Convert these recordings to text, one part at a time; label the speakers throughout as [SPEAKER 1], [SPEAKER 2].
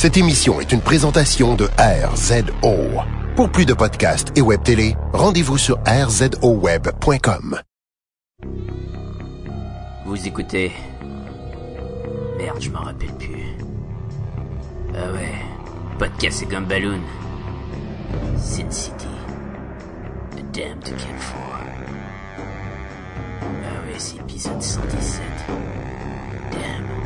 [SPEAKER 1] Cette émission est une présentation de RZO. Pour plus de podcasts et web télé, rendez-vous sur rzoweb.com.
[SPEAKER 2] Vous écoutez? Merde, je m'en rappelle plus. Ah ouais. Podcast et Gumballoon. Sin City. The Damn to Kill For. Ah ouais, c'est épisode 117. Damn.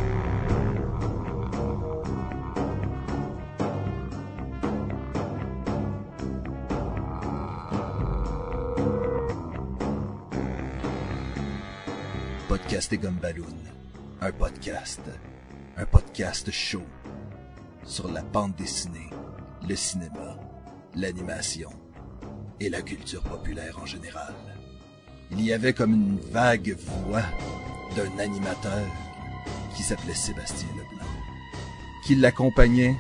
[SPEAKER 3] Podcast Gumballoon. Un podcast. Un podcast chaud. Sur la bande dessinée, le cinéma, l'animation et la culture populaire en général. Il y avait comme une vague voix d'un animateur qui s'appelait Sébastien Leblanc. Qui l'accompagnait.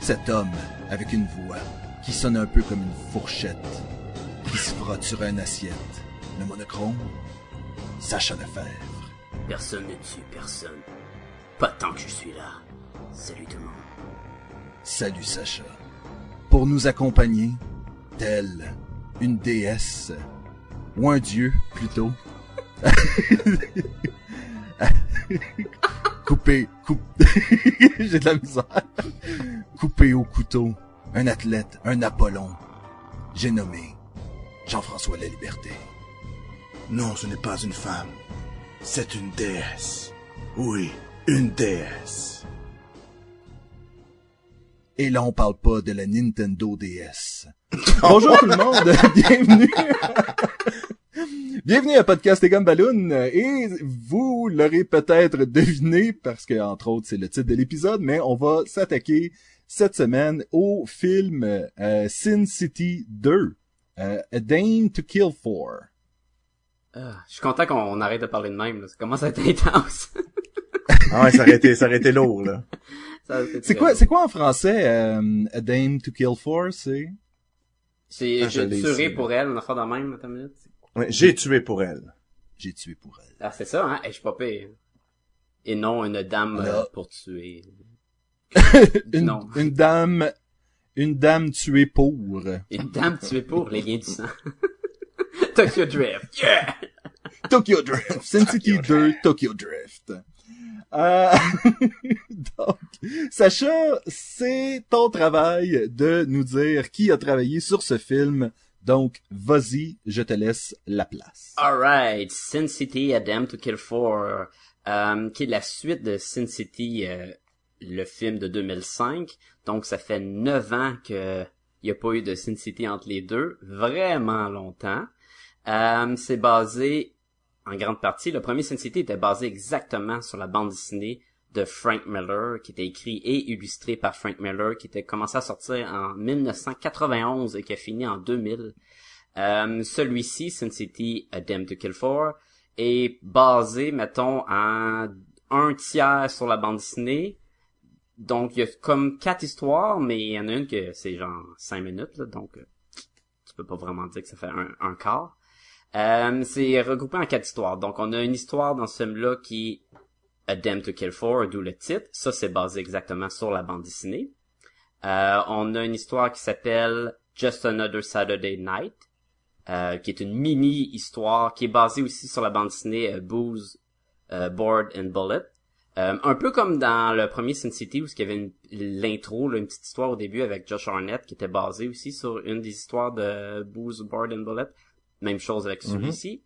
[SPEAKER 3] Cet homme avec une voix qui sonne un peu comme une fourchette qui se frotte sur une assiette. Le monochrome, Sacha Lefebvre.
[SPEAKER 2] Personne ne tue personne. Pas tant que je suis là. Salut tout le monde.
[SPEAKER 3] Salut Sacha. Pour nous accompagner, telle une déesse, ou un dieu plutôt. coupé, coupe... J'ai de la misère. Coupé au couteau, un athlète, un Apollon. J'ai nommé Jean-François La Liberté.
[SPEAKER 4] Non, ce n'est pas une femme. C'est une déesse. Oui, une déesse.
[SPEAKER 3] Et là, on parle pas de la Nintendo DS. Bonjour tout le monde, bienvenue. bienvenue à Podcast et Gumballoon. Et vous l'aurez peut-être deviné, parce que, entre autres, c'est le titre de l'épisode, mais on va s'attaquer cette semaine au film euh, Sin City 2, euh, A Dame to Kill For.
[SPEAKER 5] Ah, je suis content qu'on arrête de parler de même, là. Ça commence à être intense.
[SPEAKER 6] Ah ouais, ça aurait été, ça aurait été lourd, là.
[SPEAKER 3] C'est quoi, c'est quoi en français, euh, A Dame to Kill For, c'est?
[SPEAKER 5] C'est,
[SPEAKER 6] Ah,
[SPEAKER 5] tuerai
[SPEAKER 6] ici,
[SPEAKER 5] pour elle, une affaire de même, attends une minute.
[SPEAKER 6] Ouais, J'ai tué pour elle.
[SPEAKER 3] J'ai tué pour elle.
[SPEAKER 5] Ah, c'est ça, hein? Eh, je suis pas pire. Et non une dame euh, pour tuer.
[SPEAKER 3] Une,
[SPEAKER 5] Non.
[SPEAKER 3] une dame, une dame tuée pour.
[SPEAKER 5] Une dame tuée pour les liens du sang. Tokyo Drift. Yeah!
[SPEAKER 3] Tokyo Drift. Sin City 2, Tokyo Drift. Euh, donc, Sacha, c'est ton travail de nous dire qui a travaillé sur ce film. Donc, vas-y, je te laisse la place.
[SPEAKER 5] Alright, Sin City, A Dam to Kill For, euh, qui est la suite de Sin City, euh, le film de 2005. Donc ça fait neuf ans que il n'y a pas eu de Sin City entre les deux, vraiment longtemps. Euh, c'est basé en grande partie, le premier Sin City était basé exactement sur la bande dessinée de Frank Miller, qui était écrit et illustré par Frank Miller, qui était commencé à sortir en 1991 et qui a fini en 2000. Euh, celui-ci, Sin City A Dame to Kill For, est basé, mettons, en un tiers sur la bande dessinée. Donc, il y a comme quatre histoires, mais il y en a une que c'est genre cinq minutes, donc euh, tu peux pas vraiment dire que ça fait un quart. Euh, c'est regroupé en quatre histoires. Donc, on a une histoire dans ce film-là qui est A Dame to Kill For, d'où le titre. Ça, c'est basé exactement sur la bande dessinée. Euh, on a une histoire qui s'appelle Just Another Saturday Night, euh, qui est une mini-histoire qui est basée aussi sur la bande dessinée euh, Booze, euh, Board and Bullet. Euh, un peu comme dans le premier Sin City où il y avait l'intro, une petite histoire au début avec Josh Arnett qui était basée aussi sur une des histoires de Booze, Board and Bullet. Même chose avec celui-ci.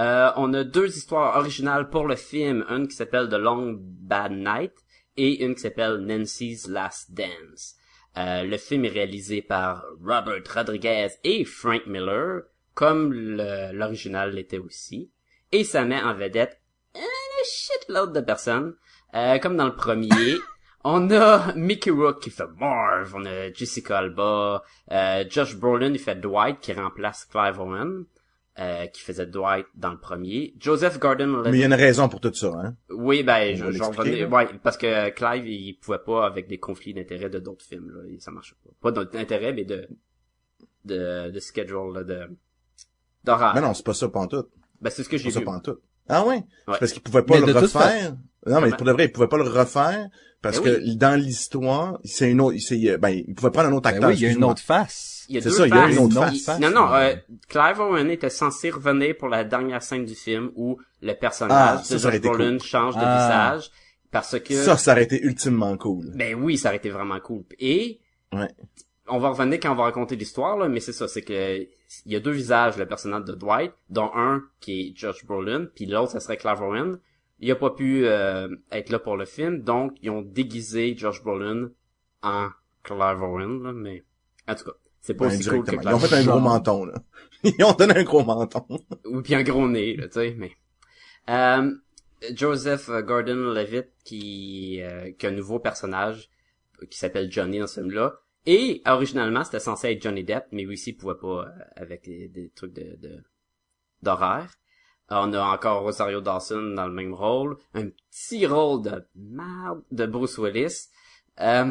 [SPEAKER 5] Euh, on a deux histoires originales pour le film, une qui s'appelle The Long Bad Night et une qui s'appelle Nancy's Last Dance. Euh, le film est réalisé par Robert Rodriguez et Frank Miller, comme l'original l'était aussi. Et ça met en vedette un shitload de personnes. Euh, comme dans le premier, on a Mickey Rourke qui fait Marv, on a Jessica Alba, euh, Josh Brolin il fait Dwight qui remplace Clive Owen. euh, qui faisait Dwight dans le premier. Joseph Gordon-Levitt.
[SPEAKER 6] Mais il y a une raison pour tout ça, hein.
[SPEAKER 5] Oui, ben, je, revenais- ouais, parce que Clive, il pouvait pas avec des conflits d'intérêts de d'autres films, là, et ça marchait pas. Pas d'intérêt, mais de, de, de schedule, là, de, d'horaire.
[SPEAKER 6] Mais non, c'est pas ça pantoute.
[SPEAKER 5] Ben, c'est ce que j'ai
[SPEAKER 6] C'est pas
[SPEAKER 5] vu.
[SPEAKER 6] ça pantoute. Ah ouais?
[SPEAKER 5] Ouais.
[SPEAKER 6] C'est Parce qu'ils pouvaient pas
[SPEAKER 3] Mais
[SPEAKER 6] le refaire. Non, mais
[SPEAKER 5] Comment?
[SPEAKER 6] pour de vrai, ils pouvaient pas le refaire parce
[SPEAKER 5] Ben
[SPEAKER 6] que dans l'histoire, c'est une autre, c'est, ben, ils pouvaient prendre un autre
[SPEAKER 3] Ben
[SPEAKER 6] acteur.
[SPEAKER 3] oui, il y a une autre face.
[SPEAKER 5] Il y a
[SPEAKER 6] C'est
[SPEAKER 5] deux
[SPEAKER 6] ça, il y a
[SPEAKER 5] faces.
[SPEAKER 6] une autre
[SPEAKER 5] Il-
[SPEAKER 3] face.
[SPEAKER 5] Non, non, euh. Clive Owen était censé revenir pour la dernière scène du film où le
[SPEAKER 6] Ah,
[SPEAKER 5] personnage
[SPEAKER 6] ça,
[SPEAKER 5] de Josh Brolin
[SPEAKER 6] cool.
[SPEAKER 5] change de
[SPEAKER 3] Ah.
[SPEAKER 5] visage parce que
[SPEAKER 6] Ça, ça aurait été ultimement cool.
[SPEAKER 5] ben oui, ça aurait été vraiment cool. Et
[SPEAKER 6] Ouais.
[SPEAKER 5] on va revenir quand on va raconter l'histoire là, mais c'est ça, c'est que il y a deux visages le personnage de Dwight, dont un qui est Josh Brolin, puis l'autre ça serait Clive Owen. Il a pas pu euh, être là pour le film, donc ils ont déguisé Josh Brolin en Clive Owen, là, mais en tout cas, c'est pas
[SPEAKER 6] Ouais,
[SPEAKER 5] aussi cool que. Clive
[SPEAKER 6] Ils ont fait un gros menton, là. Ils ont donné un gros menton.
[SPEAKER 5] ou puis un gros nez, là, tu sais, mais... Euh, Joseph Gordon-Levitt, qui, euh, qui a un nouveau personnage qui s'appelle Johnny dans ce film-là. Et, originalement, c'était censé être Johnny Depp, mais lui aussi, il pouvait pas, euh, avec des, des trucs de, de- d'horaire. On a encore Rosario Dawson dans le même rôle. Un petit rôle de merde de Bruce Willis. Euh,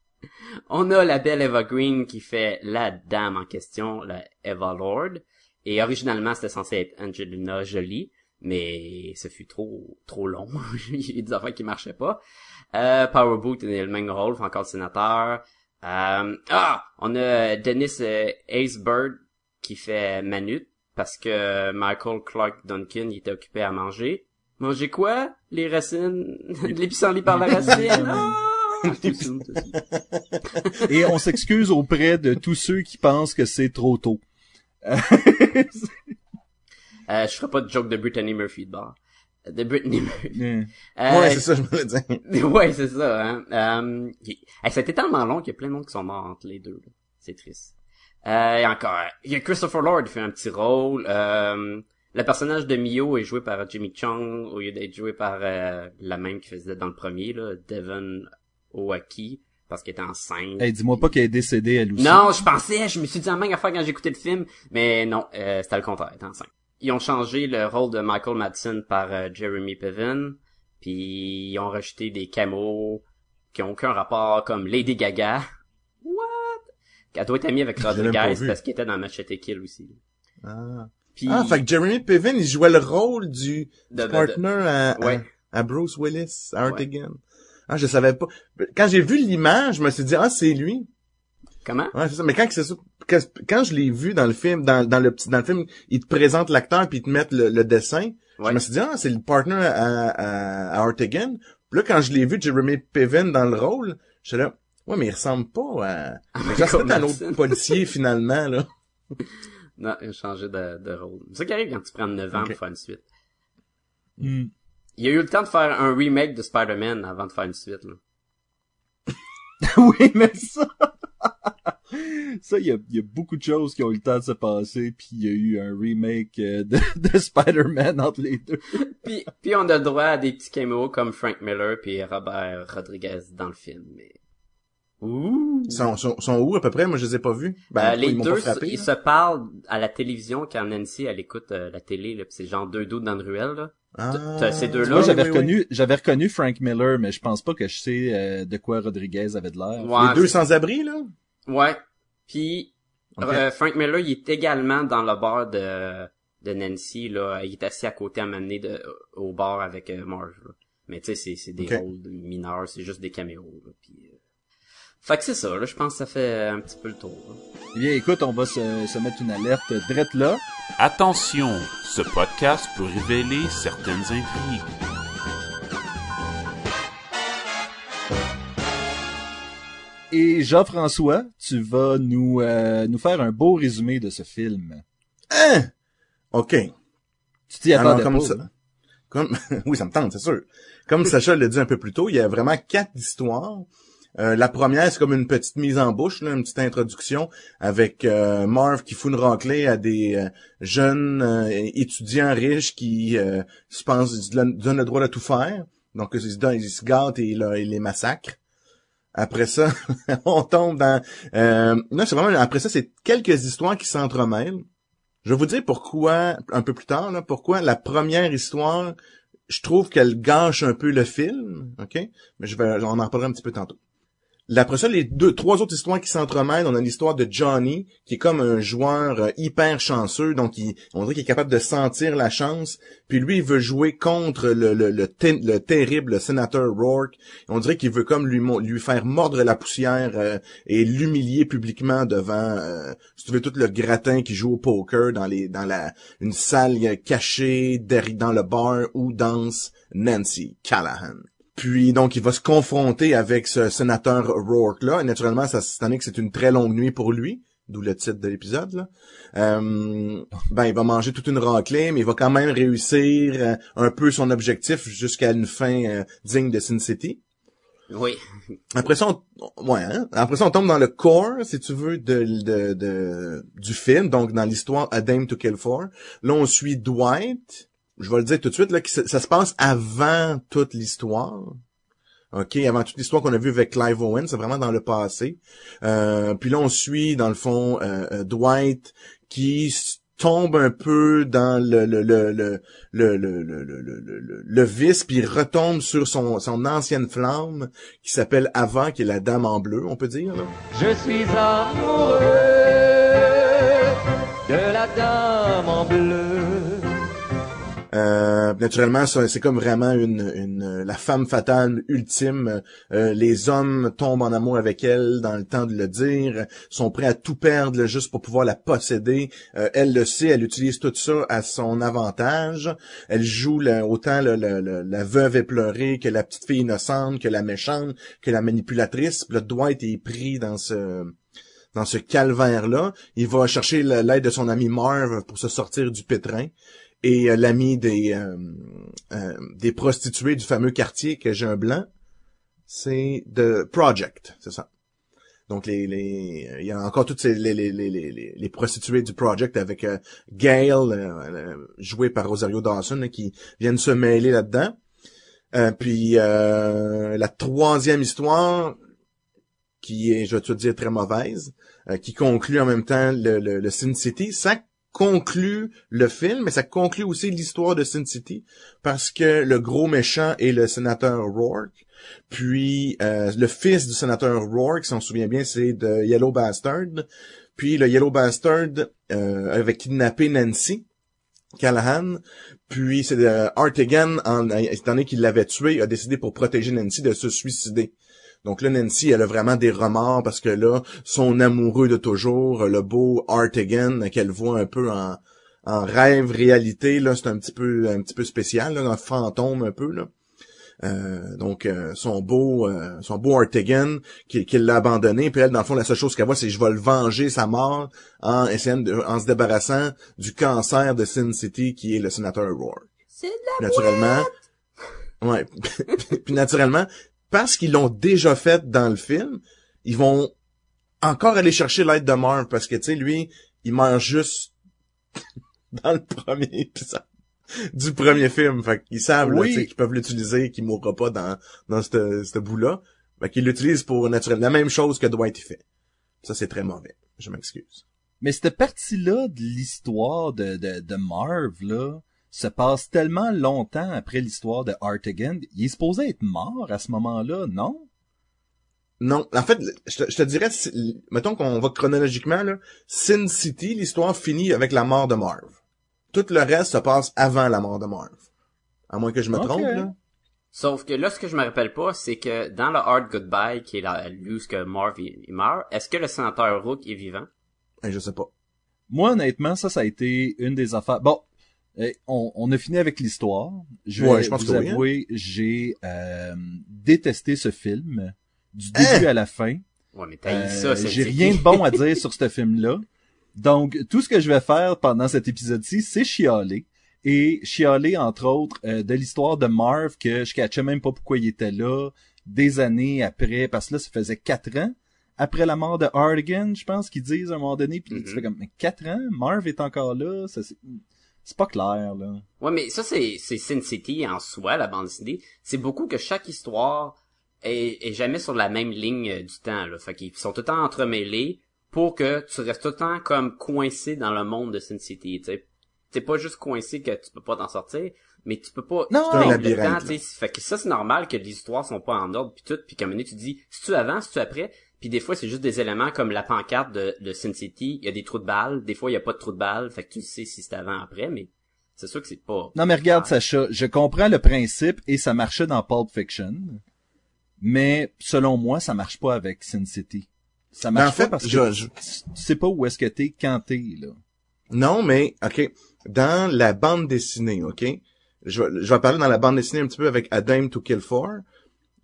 [SPEAKER 5] on a la belle Eva Green qui fait la dame en question, la Eva Lord. Et originalement, c'était censé être Angelina Jolie, mais ce fut trop trop long. Il y a des affaires qui marchaient pas. Euh, Power Boot est le même rôle, encore le sénateur. Euh, ah, on a Dennis euh, Haysbert qui fait Manute parce que Michael Clark Duncan il était occupé à manger. Manger quoi? Les racines? Les pissenlits par la racine? Ah!
[SPEAKER 3] Et on s'excuse auprès de tous ceux qui pensent que c'est trop tôt.
[SPEAKER 5] Euh, je ferai pas de joke de Brittany Murphy de bord. De Brittany Murphy.
[SPEAKER 3] Euh,
[SPEAKER 5] Euh,
[SPEAKER 6] Ouais, c'est ça, je me dire.
[SPEAKER 5] ouais, c'est ça. Hein. Euh, ça a été tellement long qu'il y a plein de monde qui sont morts entre les deux. là. C'est triste. Euh, et encore, il y a Christopher Lord qui fait un petit rôle. Euh, le personnage de Mio est joué par Jimmy Chung au lieu d'être joué par euh, la même qui faisait dans le premier, là, Devon Oaki, parce qu'elle était enceinte.
[SPEAKER 3] hey, dis-moi pas qu'elle est décédée elle aussi.
[SPEAKER 5] Non, je pensais, je me suis dit la même affaire quand écouté le film, mais non, euh, c'était le contraire, elle était enceinte. Ils ont changé le rôle de Michael Madsen par euh, Jeremy Piven, puis ils ont rajouté des camos qui ont aucun rapport, comme Lady Gaga. Elle doit être amie avec Rodriguez parce qu'elle était dans Machete Kill aussi.
[SPEAKER 6] Ah.
[SPEAKER 5] Puis,
[SPEAKER 6] Ah, fait que Jeremy Piven, il jouait le rôle du
[SPEAKER 5] de-
[SPEAKER 6] partner à, à-
[SPEAKER 5] Ouais.
[SPEAKER 6] à, Bruce Willis, à Artigan. Ah, je savais pas. Quand j'ai vu l'image, je me suis dit, ah, c'est lui.
[SPEAKER 5] Comment?
[SPEAKER 6] Ouais, c'est ça. Mais quand c'est ça, quand, je l'ai vu dans le film, dans, dans le petit, dans le film, ils te présentent l'acteur puis ils te mettent le, le dessin.
[SPEAKER 5] Ouais.
[SPEAKER 6] Je me suis dit, ah, c'est le partner à, à, à Artigan. Puis là, quand je l'ai vu, Jeremy Piven dans le rôle, j'étais là, ouais, mais il ressemble pas à,
[SPEAKER 5] Michael
[SPEAKER 6] c'est un autre policier, finalement, là.
[SPEAKER 5] Non, il a changé de, de rôle. C'est ça qui arrive quand tu prends 9 ans pour faire une suite.
[SPEAKER 3] Hmm.
[SPEAKER 5] Il a eu le temps de faire un remake de Spider-Man avant de faire une suite, là.
[SPEAKER 3] oui, mais ça... ça, il y a, il y a beaucoup de choses qui ont eu le temps de se passer, puis il y a eu un remake euh, de, de Spider-Man entre les deux.
[SPEAKER 5] Puis, puis on a le droit à des petits caméos comme Frank Miller puis Robert Rodriguez dans le film. Mais... Ouh!
[SPEAKER 6] Ils sont, sont, sont où, à peu près? Moi, je les ai pas vus. Ben,
[SPEAKER 5] Euh, les
[SPEAKER 6] ils
[SPEAKER 5] deux,
[SPEAKER 6] pas frappé,
[SPEAKER 5] ils
[SPEAKER 6] là.
[SPEAKER 5] se parlent à la télévision quand Nancy, elle écoute euh, la télé, là, pis c'est genre deux doutes dans le ruelle, là.
[SPEAKER 6] Ah.
[SPEAKER 5] t'as ces deux-là.
[SPEAKER 3] Moi, j'avais
[SPEAKER 6] oui, oui.
[SPEAKER 3] reconnu, j'avais reconnu Frank Miller, mais je pense pas que je sais euh, de quoi Rodriguez avait de l'air.
[SPEAKER 5] Ouais,
[SPEAKER 6] Les deux sans-abri, là?
[SPEAKER 5] Ouais. Puis euh, Frank Miller, il est également dans le bar de, de Nancy, là. Il est assis à côté à m'amener de, au bar avec euh, Marge, là. Mais tu sais, c'est, c'est des rôles mineurs, c'est juste des caméos, là. Puis, Fait que c'est ça, là. Je pense que ça fait un petit peu le tour, là.
[SPEAKER 3] Eh bien, écoute, on va se, se mettre une alerte drette là.
[SPEAKER 7] Attention, ce podcast peut révéler certaines intrigues.
[SPEAKER 3] Et Jean-François, tu vas nous, euh, nous faire un beau résumé de ce film.
[SPEAKER 6] Hein? OK.
[SPEAKER 3] Tu t'y attendais
[SPEAKER 6] comme
[SPEAKER 3] pas,
[SPEAKER 6] ça.
[SPEAKER 3] hein?
[SPEAKER 6] Comme, oui, ça me tente, c'est sûr. Comme Sacha l'a dit un peu plus tôt, il y a vraiment quatre histoires. Euh, la première, c'est comme une petite mise en bouche, là, une petite introduction avec euh, Marv qui fout une raclée à des euh, jeunes euh, étudiants riches qui euh, se pensent, donnent le droit de tout faire. Donc, ils se, gâtent et, ils les massacrent. Après ça, on tombe dans... Non, c'est vraiment... Après ça, c'est quelques histoires qui s'entremêlent. Je vais vous dire pourquoi, un peu plus tard, là, pourquoi la première histoire, je trouve qu'elle gâche un peu le film, ok? Mais je vais, on en reparlera un petit peu tantôt. Après ça, les deux, trois autres histoires qui s'entremêlent. On a l'histoire de Johnny, qui est comme un joueur euh, hyper chanceux, donc on dirait qu'il est capable de sentir la chance. Puis lui, il veut jouer contre le, le, le, te- le terrible sénateur Rourke. On dirait qu'il veut comme lui, faire mordre la poussière euh, et l'humilier publiquement devant, euh, si tu veux, tout le gratin qui joue au poker dans la une salle cachée derrière dans le bar où danse Nancy Callahan. Puis donc il va se confronter avec ce sénateur Rourke là. Et naturellement, ça cette année que c'est une très longue nuit pour lui, d'où le titre de l'épisode là. Euh, ben il va manger toute une raclée, mais il va quand même réussir euh, un peu son objectif jusqu'à une fin euh, digne de Sin City.
[SPEAKER 5] Oui.
[SPEAKER 6] Après ça, on, ouais, hein? après ça, on tombe dans le core, si tu veux, de, de, de- du film, donc dans l'histoire A Dame to Kill For. Là, on suit Dwight. Je vais le dire tout de suite, là, que ça, se passe avant toute l'histoire. OK, avant toute l'histoire qu'on a vue avec Clive Owen, c'est vraiment dans le passé. Euh, puis là, on suit, dans le fond, euh, euh, Dwight qui tombe un peu dans le le le le le le le, le, le, vice puis retombe sur son son ancienne flamme qui s'appelle Ava qui est la dame en bleu on peut dire là.
[SPEAKER 8] Je suis amoureux
[SPEAKER 6] Euh, naturellement, c'est comme vraiment une, la femme fatale ultime. Euh, les hommes tombent en amour avec elle dans le temps de le dire, sont prêts à tout perdre là, juste pour pouvoir la posséder. Euh, elle le sait, elle utilise tout ça à son avantage. Elle joue le- autant la veuve éplorée que la petite fille innocente, que la méchante, que la manipulatrice. Puis Le Dwight est pris dans ce dans ce calvaire-là. Il va chercher l'aide de son ami Marv pour se sortir du pétrin et euh, l'ami des euh, euh, des prostituées du fameux quartier que j'ai un blanc, c'est The Project, c'est ça. Donc les les il y a encore toutes ces les les les les, prostituées du Project avec euh, Gail euh, euh, jouée par Rosario Dawson là, qui viennent se mêler là-dedans. Euh, puis euh, la troisième histoire qui est, je vais te dire, très mauvaise, euh, qui conclut en même temps le, le, le Sin City. Ça conclut le film, mais ça conclut aussi l'histoire de Sin City, parce que le gros méchant est le sénateur Rourke. Puis euh, le fils du sénateur Rourke, si on se souvient bien, c'est de Yellow Bastard. Puis le Yellow Bastard euh, avait kidnappé Nancy. Callahan, puis c'est euh, Artigan, en, étant donné qu'il l'avait tué, a décidé pour protéger Nancy de se suicider. Donc là, Nancy, elle a vraiment des remords parce que là, son amoureux de toujours, le beau Artigan, qu'elle voit un peu en, en rêve, réalité, là, c'est un petit peu, un petit peu spécial, là, un fantôme un peu, là. Euh, donc euh, son beau euh, son beau Artigan qui, qui l'a abandonné puis elle dans le fond la seule chose qu'elle voit c'est je vais le venger sa mort en essayant de- en se débarrassant du cancer de Sin City qui est le sénateur Rourke.
[SPEAKER 5] C'est de
[SPEAKER 6] naturellement ouais. Puis naturellement parce qu'ils l'ont déjà fait dans le film ils vont encore aller chercher l'aide de Marv parce que tu sais lui il meurt juste dans le premier épisode du premier film. Fait qu'ils savent
[SPEAKER 3] Oui.
[SPEAKER 6] tu sais, qu'ils peuvent l'utiliser qu'il mourra pas dans dans ce ce bout là fait qu'ils l'utilisent pour naturellement la même chose que Dwight y fait. Ça c'est très mauvais. Je m'excuse.
[SPEAKER 3] Mais cette partie-là de l'histoire de, de, de Marv, là, se passe tellement longtemps après l'histoire de Artigan. Il est supposé être mort à ce moment-là, non?
[SPEAKER 6] Non, en fait, je te, je te dirais, mettons qu'on va chronologiquement, là, Sin City, l'histoire finit avec la mort de Marv. Tout le reste se passe avant la mort de Marv. À moins que je me trompe, là.
[SPEAKER 5] Sauf que là, ce que je me rappelle pas, c'est que dans le Hard Goodbye, qui est la où ce que Marv il, il meurt, est-ce que le sénateur Rook est vivant?
[SPEAKER 6] Eh, je sais pas.
[SPEAKER 3] Moi, honnêtement, ça, ça a été une des affaires. Bon, euh, on, on a fini avec l'histoire. Je vais
[SPEAKER 6] Ouais, je pense
[SPEAKER 3] vous
[SPEAKER 6] que oui, hein.
[SPEAKER 3] avouer, j'ai euh, détesté ce film du début à la fin.
[SPEAKER 5] Ouais, mais t'as
[SPEAKER 3] Euh,
[SPEAKER 5] eu ça,
[SPEAKER 3] j'ai rien de bon à dire sur ce film-là. Donc, tout ce que je vais faire pendant cet épisode-ci, c'est chialer. Et chialer, entre autres, euh, de l'histoire de Marv, que je catchais même pas pourquoi il était là, des années après, parce que là, ça faisait quatre ans, après la mort de Hardigan, je pense qu'ils disent à un moment donné, puis
[SPEAKER 5] Mhm.
[SPEAKER 3] tu fais comme, mais quatre ans? Marv est encore là? Ça, c'est... c'est pas clair, là.
[SPEAKER 5] Ouais, mais ça, c'est, c'est Sin City en soi, la bande dessinée. C'est beaucoup que chaque histoire est, est jamais sur la même ligne euh, du temps, là. Fait qu'ils sont tout le temps entremêlés pour que tu restes tout le temps comme coincé dans le monde de Sin City, tu sais. T'es pas juste coincé que tu peux pas t'en sortir, mais tu peux pas
[SPEAKER 3] Non, un
[SPEAKER 6] labyrinthe,
[SPEAKER 5] le temps,
[SPEAKER 6] là.
[SPEAKER 5] tu sais, fait que ça c'est normal que les histoires sont pas en ordre puis tout puis comme tu dis si tu avant si tu après puis des fois c'est juste des éléments comme la pancarte de, de Sin City il y a des trous de balles des fois il y a pas de trous de balles fait que tu sais si c'est avant ou après mais c'est sûr que c'est pas
[SPEAKER 3] Non, mais regarde,
[SPEAKER 5] Ah.
[SPEAKER 3] Sacha, je comprends le principe et ça marchait dans Pulp Fiction. Mais, selon moi, ça marche pas avec Sin City. Ça
[SPEAKER 6] Ben, en
[SPEAKER 3] marche
[SPEAKER 6] fait,
[SPEAKER 3] pas parce
[SPEAKER 6] je-
[SPEAKER 3] que
[SPEAKER 6] je-
[SPEAKER 3] tu sais pas où est-ce que t'es quand t'es, là.
[SPEAKER 6] Non, mais, OK, dans la bande dessinée, OK, je, vais- je vais parler dans la bande dessinée un petit peu avec Adam to Kill For.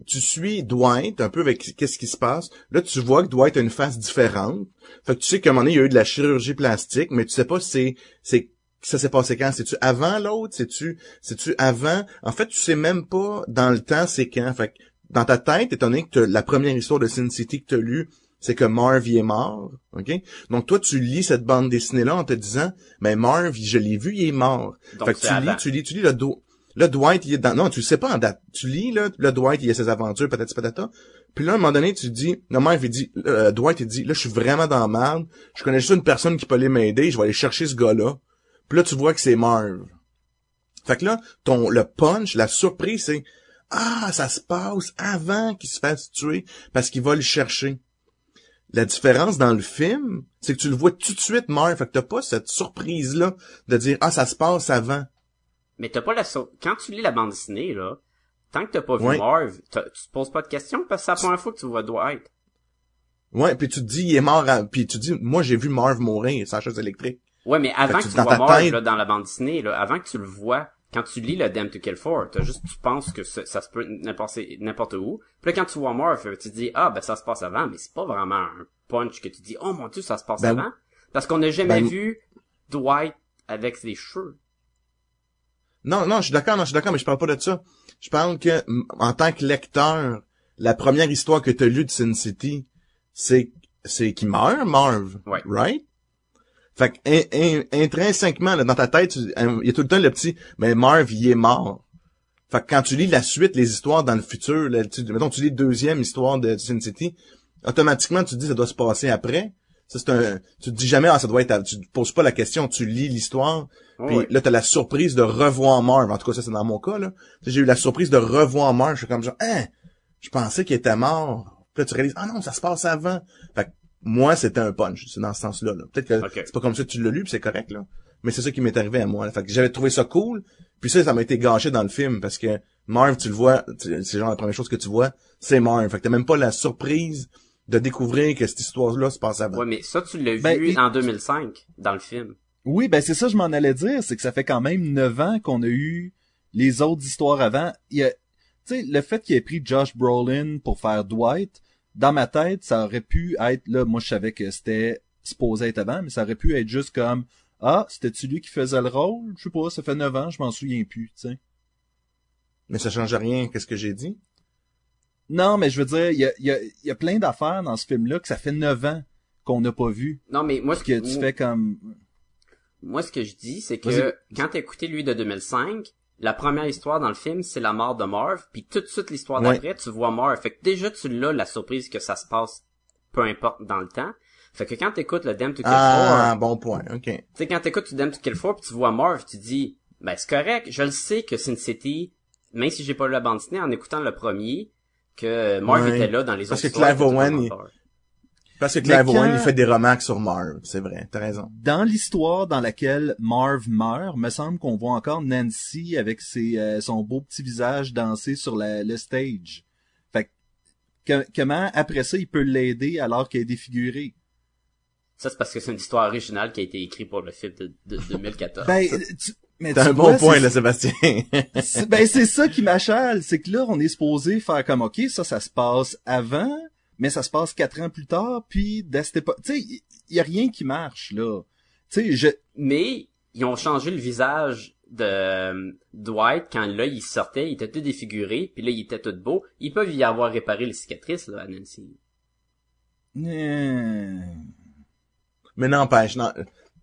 [SPEAKER 6] Tu suis Dwight, un peu avec qu'est-ce qui se passe. Là, tu vois que Dwight a une face différente. Fait que tu sais qu'à un moment donné, il y a eu de la chirurgie plastique, mais tu sais pas si c'est, c'est, ça s'est passé quand? C'est-tu avant l'autre? C'est-tu, c'est-tu avant? En fait, tu sais même pas dans le temps c'est quand. Fait que dans ta tête, étant donné que la première histoire de Sin City que tu as lue, c'est que Marv est mort, ok? Donc toi, tu lis cette bande dessinée-là en te disant, mais Marv, je l'ai vu, il est mort.
[SPEAKER 5] Donc,
[SPEAKER 6] fait que tu lis, tu lis, tu lis le dos. Le Dwight, il est dans... Non, tu le sais pas en date. Tu lis, là, le Dwight, il a ses aventures, patati patata. Puis là, à un moment donné, tu dis... Non, Marv, il dit... euh, Dwight, il dit, là, je suis vraiment dans la merde. Je connais juste une personne qui peut aller m'aider. Je vais aller chercher ce gars-là. Puis là, tu vois que c'est Marv. Fait que là, ton, le punch, la surprise, c'est... Ah, ça se passe avant qu'il se fasse tuer parce qu'il va le chercher. La différence dans le film, c'est que tu le vois tout de suite, Marv. Fait que t'as pas cette surprise-là de dire, ah, ça se passe avant.
[SPEAKER 5] Mais t'as pas la quand tu lis la bande dessinée là tant que t'as pas vu
[SPEAKER 6] Ouais.
[SPEAKER 5] Marv tu te poses pas de questions parce que c'est la première fois que tu vois Dwight
[SPEAKER 6] Ouais, puis tu te dis, il est mort, à... puis tu te dis, moi, j'ai vu Marv mourir, sa chaise électrique.
[SPEAKER 5] Ouais, mais avant que
[SPEAKER 6] que
[SPEAKER 5] tu vois Marv
[SPEAKER 6] tête-
[SPEAKER 5] là, dans la bande dessinée, là, avant que tu le vois, quand tu lis le Damn to Kill For, t'as juste tu penses que ça, ça se peut n'importe n'importe où. Puis là quand tu vois Marv, tu te dis ah ben ça se passe avant, mais c'est pas vraiment un punch que tu dis oh mon dieu ça se passe
[SPEAKER 6] Ben
[SPEAKER 5] avant, parce qu'on n'a jamais
[SPEAKER 6] Ben-
[SPEAKER 5] vu Dwight avec ses cheveux.
[SPEAKER 6] Non, non, je suis d'accord, non, je suis d'accord, mais je parle pas de ça. Je parle que, en tant que lecteur, la première histoire que t'as lue de Sin City, c'est, c'est qu'il meurt, Marv.
[SPEAKER 5] Ouais.
[SPEAKER 6] Right? Fait que, in- in- intrinsèquement, là, dans ta tête, hein, il y a tout le temps le petit, mais Marv, il est mort. Fait que quand tu lis la suite, les histoires dans le futur, là, tu, mettons, tu lis deuxième histoire de Sin City, automatiquement, tu te dis, ça doit se passer après. Ça, c'est un, tu te dis jamais, ah, ça doit être, à- tu te poses pas la question, tu lis l'histoire, puis
[SPEAKER 5] Ouais.
[SPEAKER 6] là, t'as la surprise de revoir Marv. En tout cas, ça, c'est dans mon cas, là. J'ai eu la surprise de revoir Marv. Je suis comme genre, hein, je pensais qu'il était mort. Puis là, tu réalises, ah non, ça se passe avant. Fait que, moi, c'était un punch. C'est dans ce sens-là, là. Peut-être que
[SPEAKER 5] Ok.
[SPEAKER 6] c'est pas comme ça que tu l'as lu, puis c'est correct, là. Mais c'est ça qui m'est arrivé à moi. là. Fait que j'avais trouvé ça cool. Puis ça, ça m'a été gâché dans le film, parce que Marv, tu le vois, c'est genre la première chose que tu vois, c'est Marv. Fait que t'as même pas la surprise de découvrir que cette histoire-là se passe avant.
[SPEAKER 5] Ouais, mais ça tu l'as
[SPEAKER 3] Ben,
[SPEAKER 5] vu en 2005 dans le film.
[SPEAKER 3] Oui, ben c'est ça je m'en allais dire, c'est que ça fait quand même neuf ans qu'on a eu les autres histoires avant. Il y a, tu sais, le fait qu'il ait pris Josh Brolin pour faire Dwight, dans ma tête, ça aurait pu être, là, moi je savais que c'était supposé être avant, mais ça aurait pu être juste comme, ah, c'était-tu lui qui faisait le rôle? Je sais pas, ça fait neuf ans, je m'en souviens plus, tu sais.
[SPEAKER 6] Mais ça change rien, qu'est-ce que j'ai dit?
[SPEAKER 3] Non, mais je veux dire, il y a, il y a, il y a plein d'affaires dans ce film-là que ça fait neuf ans qu'on n'a pas vu.
[SPEAKER 5] Non, mais moi ce
[SPEAKER 3] Que tu fais comme,
[SPEAKER 5] Moi, ce que je dis, c'est que quand t'as écouté lui de 2005, la première histoire dans le film, c'est la mort de Marv, puis tout de suite l'histoire
[SPEAKER 6] Ouais.
[SPEAKER 5] d'après, tu vois Marv. Fait que déjà, tu l'as la surprise que ça se passe, peu importe dans le temps. Fait que quand t'écoutes le Damn to Kill
[SPEAKER 6] Ah,
[SPEAKER 5] For,
[SPEAKER 6] bon point, ok.
[SPEAKER 5] tu sais, quand t'écoutes le Damn to Kill For, puis tu vois Marv, tu dis, ben c'est correct, je le sais que Sin City, même si j'ai pas lu la bande dessinée, en écoutant le premier, que Marv
[SPEAKER 6] Ouais.
[SPEAKER 5] était là dans les
[SPEAKER 6] Parce
[SPEAKER 5] autres
[SPEAKER 6] que. Clive Owen, il-. Parce que Clive
[SPEAKER 3] quand-
[SPEAKER 6] Owen, il fait des remarques sur Marv, c'est vrai, t'as raison.
[SPEAKER 3] dans l'histoire dans laquelle Marv meurt, me semble qu'on voit encore Nancy avec ses, euh, son beau petit visage danser sur la- le stage. Fait que, que- comment après ça il peut l'aider alors qu'elle est défigurée?
[SPEAKER 5] Ça, c'est parce que c'est une histoire originale qui a été écrite pour le film de, de 2014.
[SPEAKER 3] Ben, tu, mais
[SPEAKER 6] T'as un bon
[SPEAKER 3] vois,
[SPEAKER 6] point, là, Sébastien.
[SPEAKER 3] c'est- Ben c'est ça qui m'achale, c'est que là on est supposé faire comme ok ça ça se passe avant, mais ça se passe quatre ans plus tard, puis d'à cette époque, tu sais il y, y a rien qui marche là. Tu sais je
[SPEAKER 5] Mais ils ont changé le visage de euh, Dwight quand là il sortait, il était tout défiguré, puis là il était tout beau. Ils peuvent y avoir réparé les cicatrices là, à Nancy.
[SPEAKER 3] Euh,
[SPEAKER 6] mais n'empêche, non.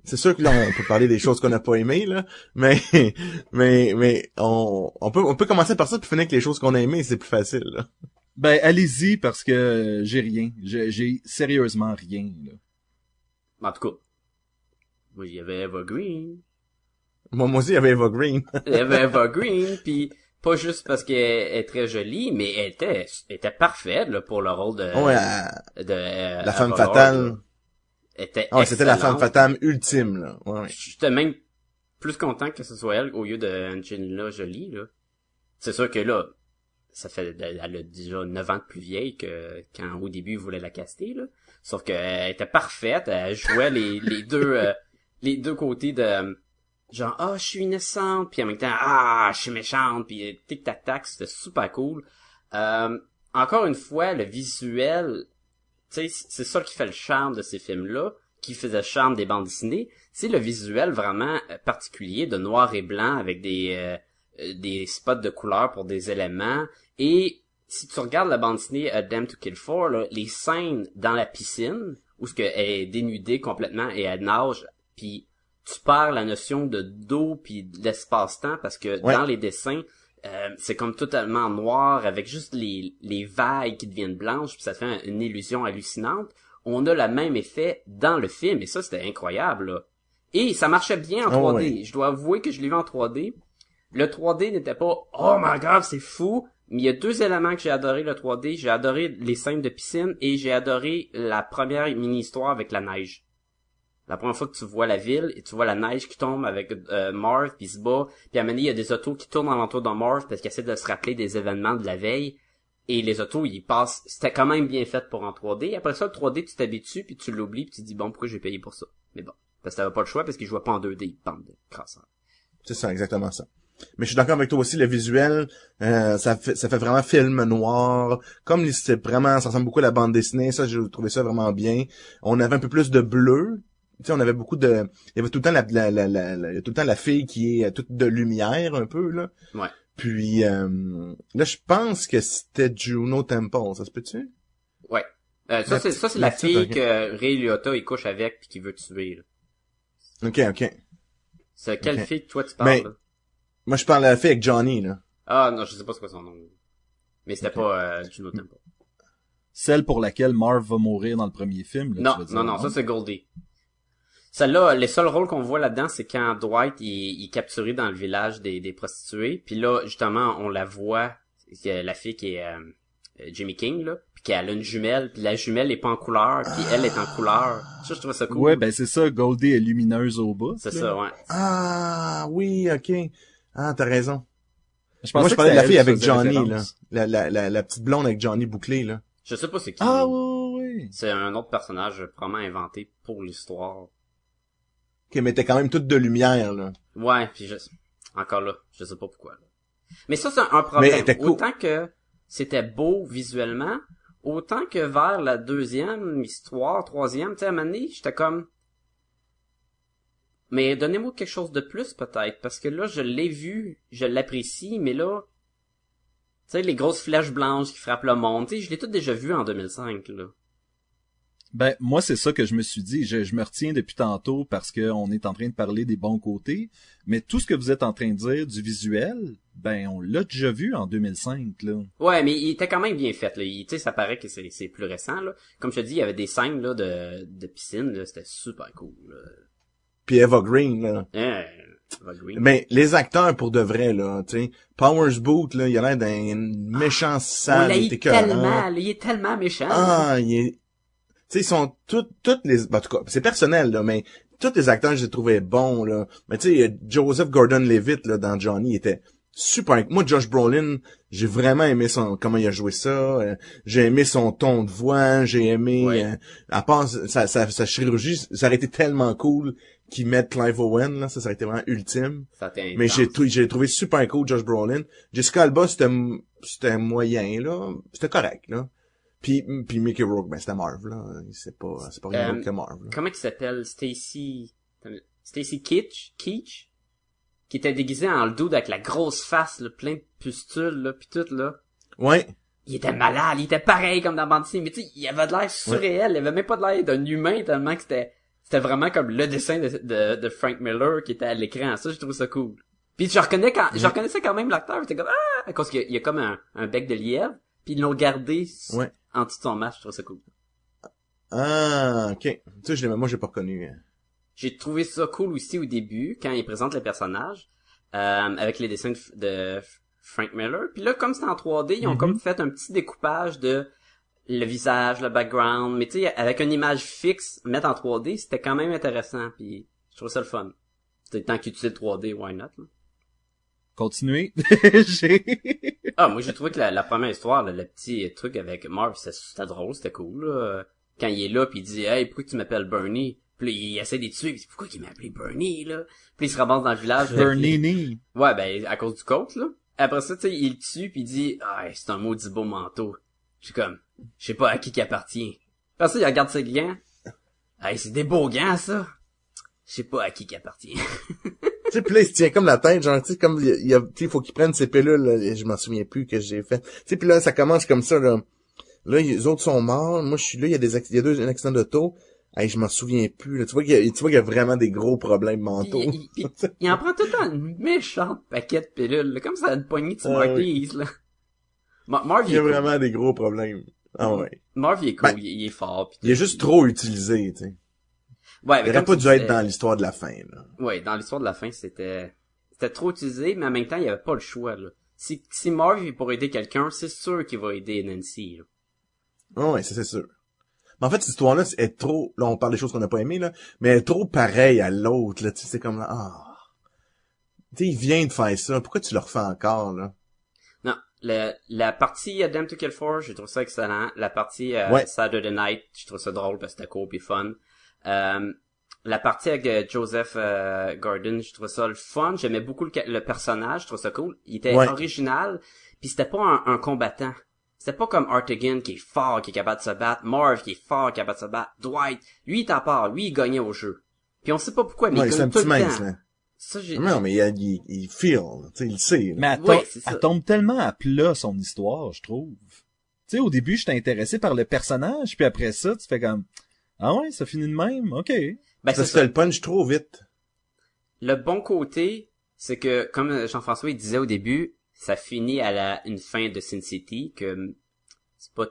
[SPEAKER 6] C'est sûr que là, on peut parler des choses qu'on n'a pas aimées, là. Mais, mais, mais, on, on peut, on peut commencer par ça puis finir avec les choses qu'on a aimées, c'est plus facile, là.
[SPEAKER 3] Ben allez-y parce que j'ai rien, j'ai j'ai sérieusement rien là.
[SPEAKER 5] En tout cas, moi il y avait Eva Green.
[SPEAKER 6] Moi, moi aussi, il y avait Eva Green.
[SPEAKER 5] Il y avait Eva Green, puis pas juste parce qu'elle est très jolie, mais elle était, elle était parfaite là, pour le rôle de,
[SPEAKER 6] ouais,
[SPEAKER 5] de euh,
[SPEAKER 6] la femme
[SPEAKER 5] Ava
[SPEAKER 6] fatale.
[SPEAKER 5] Lord, était
[SPEAKER 6] ouais, c'était la femme fatale ultime, là. Ouais, ouais.
[SPEAKER 5] J'étais même plus content que ce soit elle au lieu de Angelina Jolie, là. C'est sûr que là, ça fait, elle a déjà 9 ans de plus vieille que quand au début ils voulaient la caster, là. Sauf qu'elle était parfaite, elle jouait les, les deux, euh, les deux côtés de, genre, ah, je suis innocente, puis en même temps, ah, je suis méchante, puis euh, tic tac tac, c'était super cool. Euh, encore une fois, le visuel, c'est ça qui fait le charme de ces films-là, qui faisait le charme des bandes dessinées, c'est le visuel vraiment euh, particulier de noir et blanc avec des euh, euh, des spots de couleur pour des éléments et si tu regardes la bande dessinée A Damn to Kill For, là, les scènes dans la piscine où ce que elle est dénudée complètement et elle nage puis tu perds la notion de dos puis de l'espace-temps parce que
[SPEAKER 6] Ouais.
[SPEAKER 5] dans les dessins euh, c'est comme totalement noir avec juste les, les vagues qui deviennent blanches puis ça fait un- une illusion hallucinante. On a le même effet dans le film et ça c'était incroyable. Là. Et ça marchait bien en
[SPEAKER 6] Oh,
[SPEAKER 5] 3D.
[SPEAKER 6] ouais.
[SPEAKER 5] Je dois avouer que je l'ai vu en 3D. Le 3D n'était pas oh my god c'est fou. Mais il y a deux éléments que j'ai adoré le 3D. J'ai adoré les scènes de piscine et j'ai adoré la première mini histoire avec la neige. La première fois que tu vois la ville et tu vois la neige qui tombe avec euh, Marv puis se bat, puis à un moment il y a des autos qui tournent alentour de Marv parce qu'ils essaient de se rappeler des événements de la veille et les autos ils passent, c'était quand même bien fait pour en 3D. Après ça le 3D tu t'habitues puis tu l'oublies puis tu te dis bon pourquoi j'ai payé pour ça? Mais bon, parce que t'avais pas le choix parce qu'ils jouaient pas en 2D, bande de crasseurs.
[SPEAKER 6] C'est ça, exactement ça. Mais je suis d'accord avec toi aussi, le visuel, euh, ça fait ça fait vraiment film noir. Comme c'est vraiment, ça ressemble beaucoup à la bande dessinée, ça, j'ai trouvé ça vraiment bien. On avait un peu plus de bleu. Tu sais, on avait beaucoup de, il y avait tout le temps la, la, la, la- la- il y a tout le temps la fille qui est euh, toute de lumière un peu là.
[SPEAKER 5] Ouais.
[SPEAKER 6] Puis euh, là, je pense que c'était Juno Temple, ça se peut-tu?
[SPEAKER 5] Ouais. Euh, ça c'est ça c'est
[SPEAKER 6] la petite,
[SPEAKER 5] fille que Ray Liotta il couche avec puis qui veut tuer. là.
[SPEAKER 6] Ok, ok.
[SPEAKER 5] C'est quelle fille que toi tu parles
[SPEAKER 6] Mais-
[SPEAKER 5] là?
[SPEAKER 6] Moi, je parle de la fille avec Johnny là.
[SPEAKER 5] Ah non, je sais pas c'est quoi son nom. Mais c'était pas euh, Juno Temple.
[SPEAKER 3] Celle pour laquelle Marv va mourir dans le premier film. là,
[SPEAKER 5] Non,
[SPEAKER 3] tu dire,
[SPEAKER 5] non, non, ça c'est Goldie. Celle-là, les seuls rôles qu'on voit là-dedans, c'est quand Dwight il, il est capturé dans le village des, des prostituées. Puis là, justement, on la voit, la fille qui est euh, euh, Jimmy King, là, puis qu'elle a une jumelle, puis la jumelle est pas en couleur, puis elle est en couleur. Ça, je trouve ça cool.
[SPEAKER 3] Ouais, ben c'est ça, Goldie est lumineuse au bout.
[SPEAKER 5] c'est ça, ouais.
[SPEAKER 6] Ah oui, ok. Ah, t'as raison.
[SPEAKER 3] Je
[SPEAKER 6] Moi, je parlais de la fille avec Johnny, là. La, la, la, la petite blonde avec Johnny bouclé, là.
[SPEAKER 5] Je sais pas c'est qui.
[SPEAKER 3] Ah oui, oui, oui.
[SPEAKER 5] C'est un autre personnage probablement inventé pour l'histoire.
[SPEAKER 6] Qui mettait quand même toute de lumière, là.
[SPEAKER 5] Ouais, puis je... encore là, je sais pas pourquoi. là. Mais ça, c'est un problème.
[SPEAKER 6] Mais cool.
[SPEAKER 5] Autant que c'était beau visuellement, autant que vers la deuxième histoire, troisième, tu sais, à un moment donné, j'étais comme... Mais donnez-moi quelque chose de plus, peut-être, parce que là, je l'ai vu, je l'apprécie, mais là... Tu sais, les grosses flèches blanches qui frappent le monde, tu sais, je l'ai tout déjà vu en 2005, là.
[SPEAKER 3] Ben moi c'est ça que je me suis dit. Je, je me retiens depuis tantôt parce que on est en train de parler des bons côtés, mais tout ce que vous êtes en train de dire du visuel, ben on l'a déjà vu en 2005 là.
[SPEAKER 5] Ouais, mais il était quand même bien fait. Là. Il- Tu sais, ça paraît que c'est c'est plus récent. Là. Comme je te dis, il y avait des scènes là de, de piscine. là, C'était super cool. Là.
[SPEAKER 6] Puis Eva Green, là.
[SPEAKER 5] Green.
[SPEAKER 6] Mais les acteurs, pour de vrai, là, tu sais. Powers Boot, là, il a l'air d'un méchant
[SPEAKER 5] On
[SPEAKER 6] sale. il est
[SPEAKER 5] tellement. là, Il est tellement méchant.
[SPEAKER 6] Ah, il est... Tu sais, ils sont toutes, toutes les... ben, en tout cas, c'est personnel, là, mais tous les acteurs, je les trouvais bons, là. Mais tu sais, Joseph Gordon-Levitt, là, dans Johnny, était super... Moi, Josh Brolin, j'ai vraiment aimé son comment il a joué ça. euh, j'ai aimé son ton de voix, j'ai aimé...
[SPEAKER 5] Ouais.
[SPEAKER 6] euh, à part sa, sa, sa chirurgie, ça aurait été tellement cool qu'ils mettent Clive Owen, là, ça, ça aurait été vraiment ultime.
[SPEAKER 5] Ça
[SPEAKER 6] Mais j'ai j'ai trouvé super cool Josh Brolin. Jessica Alba c'était c'était moyen là, c'était correct là. Puis puis Mickey Rourke ben c'était Marv là, c'est pas c'est pas rien
[SPEAKER 5] Euh,
[SPEAKER 6] d'autre que Marv. là.
[SPEAKER 5] Comment il s'appelle? Stacy... Stacy Keach? Keach? Qui était déguisé en le dude avec la grosse face, là, plein de pustules, là, pis tout, là.
[SPEAKER 6] Ouais.
[SPEAKER 5] Il était malade, il était pareil comme dans dessinée, mais tu sais, il avait de l'air surréel, il avait même pas de l'air d'un humain tellement que c'était, c'était vraiment comme le dessin de, de, de Frank Miller qui était à l'écran. Ça, je trouve ça cool. Puis je reconnais quand, je reconnaissais quand même l'acteur, j'étais comme, ah, cause qu'il y a- il y a comme un, un bec de lièvre, puis ils l'ont gardé
[SPEAKER 6] Ouais.
[SPEAKER 5] en dessous de son masque, je trouve ça cool.
[SPEAKER 6] Ah, OK. Tu sais je l'ai moi j'ai pas reconnu. euh.
[SPEAKER 5] j'ai trouvé ça cool aussi au début, quand il présente les personnages, euh, avec les dessins de, Frank Miller. Puis là, comme c'est en 3D, ils ont
[SPEAKER 3] Mhm.
[SPEAKER 5] comme fait un petit découpage de le visage, le background. Mais tu sais, avec une image fixe, mettre en 3D, c'était quand même intéressant. Puis je trouve ça le fun. Tant qu'ils utilisent le 3D, why not? là?
[SPEAKER 3] Continuez.
[SPEAKER 5] Ah, moi j'ai trouvé que la, la première histoire, là, le petit truc avec Marv, c'était- drôle, c'était cool. Là. Quand il est là, puis il dit Hey, pourquoi tu m'appelles Bernie? Puis il essaie de les tuer, puis il dit, pourquoi il m'a appelé Bernie là? Puis il se ramasse dans le village. puis-
[SPEAKER 3] Bernini.
[SPEAKER 5] Ouais, ben à cause du coach, là. Après ça, tu sais, il le tue, puis il dit Ah, c'est un maudit beau manteau. Je suis comme, je sais pas à qui qui appartient. Après ça, il regarde ses gants. Hey, c'est des beaux gants, ça. Je sais pas à qui qui appartient.
[SPEAKER 6] Tu sais, puis là, il se tient comme la tête, genre, tu sais, comme, il, a- il il faut qu'il prenne ses pilules, là, je m'en souviens plus que j'ai fait. Tu sais, puis là, ça commence comme ça, là. Là, les autres sont morts, moi, je suis là, il y a des, il y a deux, un accident d'auto. Hey, je m'en souviens plus, là. Tu vois qu'il y a, tu vois qu'il y a vraiment des gros problèmes mentaux.
[SPEAKER 5] il, il- il- il en prend tout le temps une méchante paquet de pilules, là, comme ça une poignée de
[SPEAKER 6] Ah,
[SPEAKER 5] Smarties, là. Ma- Marv,
[SPEAKER 6] Il y a
[SPEAKER 5] cool.
[SPEAKER 6] vraiment des gros problèmes. Ah ouais.
[SPEAKER 5] Marv, il est cool,
[SPEAKER 6] Ben,
[SPEAKER 5] il, est fort. pis
[SPEAKER 6] Il est juste trop utilisé, tu sais.
[SPEAKER 5] Ouais,
[SPEAKER 6] Il
[SPEAKER 5] mais
[SPEAKER 6] aurait
[SPEAKER 5] comme
[SPEAKER 6] pas dû être dans l'histoire de la fin, là.
[SPEAKER 5] Ouais, dans l'histoire de la fin, c'était c'était trop utilisé, mais en même temps, il y avait pas le choix, là. Si, si Marv est pour aider quelqu'un, c'est sûr qu'il va aider Nancy, là.
[SPEAKER 6] Ah ouais, ça c'est sûr. Mais en fait, cette histoire-là, c'est- est trop, là, on parle des choses qu'on n'a pas aimées, là, mais elle est trop pareille à l'autre, là, tu sais, c'est comme, ah. Tu sais, il vient de faire ça, pourquoi tu le refais encore, là?
[SPEAKER 5] Non, la, la partie Adam to Kill For, j'ai trouvé ça excellent. La partie euh,
[SPEAKER 6] Ouais.
[SPEAKER 5] Saturday Night, je trouve ça drôle parce que c'était cool et fun. Euh, la partie avec euh, Joseph euh, Gordon, je trouve ça le fun. J'aimais beaucoup le, le personnage, je trouve ça cool. Il était
[SPEAKER 6] Ouais.
[SPEAKER 5] original, puis c'était pas un, un combattant. C'était pas comme Artigan qui est fort, qui est capable de se battre, Marv qui est fort, qui est capable de se battre, Dwight, lui il est à part, lui il gagnait au jeu. Puis on sait pas pourquoi, mais
[SPEAKER 6] Ouais,
[SPEAKER 5] il
[SPEAKER 6] c'est un
[SPEAKER 5] gagne tout
[SPEAKER 6] petit
[SPEAKER 5] le
[SPEAKER 6] mince,
[SPEAKER 5] temps.
[SPEAKER 6] là.
[SPEAKER 5] Ça, j'ai,
[SPEAKER 6] Non, mais il, il, il feel, tu sais, il sait, là.
[SPEAKER 3] Mais elle,
[SPEAKER 5] Ouais,
[SPEAKER 3] elle tombe tellement à plat, son histoire, je trouve. Tu sais, au début, j'étais intéressé par le personnage, puis après ça, tu fais comme, ah ouais, ça finit de même, ok.
[SPEAKER 5] ben,
[SPEAKER 6] Parce que le punch trop vite.
[SPEAKER 5] Le bon côté, c'est que, comme Jean-François il disait au début, ça finit à la, une fin de Sin City, que hum, c'est pas,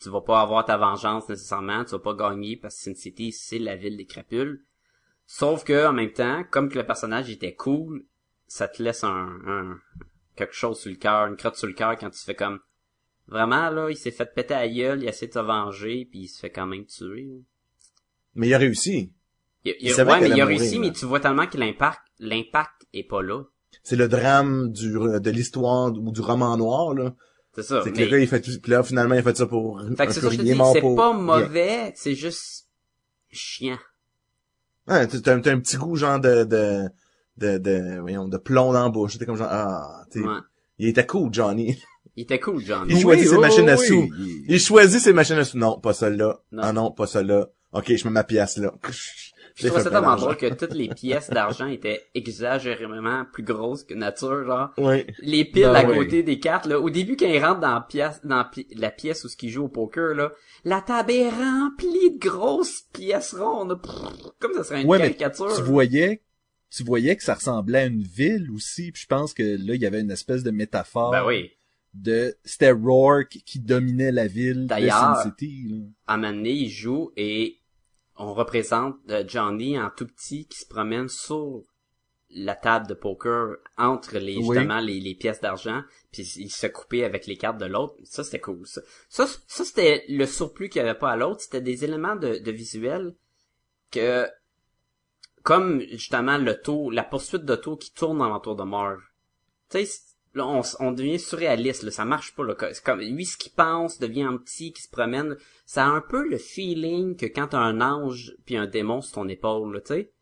[SPEAKER 5] tu vas pas avoir ta vengeance nécessairement, tu vas pas gagner parce que Sin City, c'est la ville des crapules. Sauf que, en même temps, comme que le personnage était cool, ça te laisse un, un quelque chose sur le cœur, une crotte sur le cœur quand tu fais comme, vraiment, là, il s'est fait péter à gueule, il a essayé de se venger, puis il se fait quand même tuer.
[SPEAKER 6] Mais il a réussi.
[SPEAKER 5] Il, il-
[SPEAKER 6] Il savait
[SPEAKER 5] ouais, mais il a réussi, mais tu vois tellement que l'impact, l'impact est pas là.
[SPEAKER 6] C'est le drame du, de l'histoire ou du roman noir, là.
[SPEAKER 5] C'est ça.
[SPEAKER 6] C'est que
[SPEAKER 5] mais-
[SPEAKER 6] le gars, il fait tout, là, finalement, il a fait ça pour
[SPEAKER 5] Fait
[SPEAKER 6] un
[SPEAKER 5] que c'est
[SPEAKER 6] peu
[SPEAKER 5] ça, je te
[SPEAKER 6] rien,
[SPEAKER 5] dis,
[SPEAKER 6] mort
[SPEAKER 5] c'est
[SPEAKER 6] pour
[SPEAKER 5] pas mauvais, c'est juste chiant.
[SPEAKER 6] Ouais, t'as t'as un, t'as un petit goût, genre, de, de, de, de, voyons, de plomb dans la bouche. C'était comme genre, ah, sais,
[SPEAKER 5] Ouais.
[SPEAKER 6] il était cool, Johnny.
[SPEAKER 5] Il était cool, John.
[SPEAKER 6] Il choisit ses machines à sous.
[SPEAKER 3] il-
[SPEAKER 6] Il choisit ses machines à sous. Non, pas celle-là.
[SPEAKER 5] Non.
[SPEAKER 6] Ah non, pas celle-là. Ok, je mets ma pièce là.
[SPEAKER 5] Je trouvais ça tellement drôle que toutes les pièces d'argent étaient exagérément plus grosses que nature, genre.
[SPEAKER 6] Ouais.
[SPEAKER 5] Les piles
[SPEAKER 3] Ben
[SPEAKER 5] à
[SPEAKER 3] oui.
[SPEAKER 5] côté des cartes, là. Au début, quand ils rentrent dans la pièce, dans la pi- la pièce où ce qu'ils jouent au poker, là, la table est remplie de grosses pièces rondes. Comme ça serait une
[SPEAKER 3] Ouais, mais
[SPEAKER 5] caricature.
[SPEAKER 3] tu voyais, tu voyais que ça ressemblait à une ville aussi, puis je pense que là, il y avait une espèce de métaphore.
[SPEAKER 5] Ben oui.
[SPEAKER 3] De, c'était Rourke qui dominait la ville de
[SPEAKER 5] D'ailleurs,
[SPEAKER 3] Sin City, là.
[SPEAKER 5] à un moment donné, il joue et on représente euh, Johnny en tout petit qui se promène sur la table de poker entre les
[SPEAKER 3] Oui.
[SPEAKER 5] justement les, les pièces d'argent puis il se coupait avec les cartes de l'autre. Ça c'était cool ça. Ça, ça, c'était le surplus qu'il y avait pas à l'autre. C'était des éléments de, de visuel que comme justement le taux la poursuite de taux qui tourne l'entour de Marv. Tu sais c'est- là on, on devient surréaliste là. Ça marche pas là. Comme lui ce qu'il pense devient un petit qui se promène. Ça a un peu le feeling que quand t'as un ange puis un démon sur ton épaule tu sais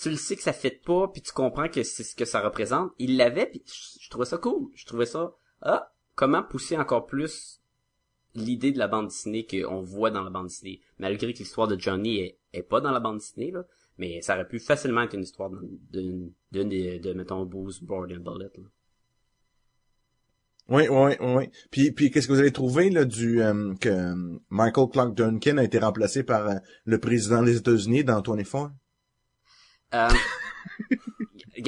[SPEAKER 5] tu le sais que ça fait pas puis tu comprends que c'est ce que ça représente. Il l'avait puis je, trouvais ça cool. Je trouvais ça ah comment pousser encore plus l'idée de la bande dessinée qu'on voit dans la bande dessinée? Malgré que l'histoire de Johnny est, pas dans la bande dessinée là mais ça aurait pu facilement être une histoire d'une d'une des de mettons Boost Board and Bullet là.
[SPEAKER 6] Oui, oui, oui. Puis, puis qu'est-ce que vous avez trouvé là du euh, que euh, Michael Clark Duncan a été remplacé par euh, le président des États-Unis dans 24?
[SPEAKER 5] Euh,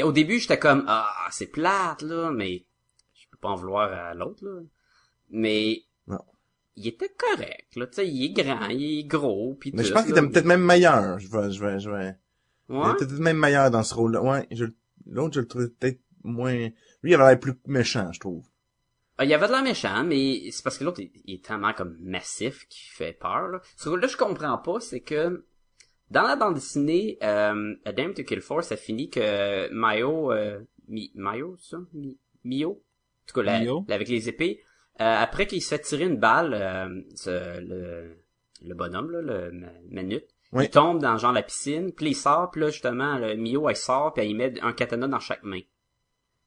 [SPEAKER 5] au début, j'étais comme ah c'est plate là, mais je peux pas en vouloir à l'autre là. Mais
[SPEAKER 6] Non.
[SPEAKER 5] il était correct là, tu sais, il est grand, il est gros, puis
[SPEAKER 6] Mais
[SPEAKER 5] tout,
[SPEAKER 6] je pense qu'il était peut-être même meilleur. Je vais, je vais, je vais. Il
[SPEAKER 5] Ouais.
[SPEAKER 6] était peut-être même meilleur dans ce rôle-là. Ouais, je, l'autre, je le trouvais peut-être moins... Lui, il avait l'air plus méchant, je trouve.
[SPEAKER 5] Ah, Il y avait de la méchant, mais c'est parce que l'autre, il, il est tellement comme massif qu'il fait peur. Là. Ce que là, je comprends pas, c'est que dans la bande dessinée, euh, A Dame to Kill For, ça finit que Mayo, euh, Mi, Mayo, c'est ça? Mi, Mio? En tout cas, la-
[SPEAKER 3] Mio.
[SPEAKER 5] la- avec les épées, euh, après qu'il se fait tirer une balle, euh, ce- le, le bonhomme, là, le ma- Manute,
[SPEAKER 6] Oui.
[SPEAKER 5] il tombe dans genre la piscine, puis il sort, puis là, justement, le Mio, elle sort, puis elle y met un katana dans chaque main.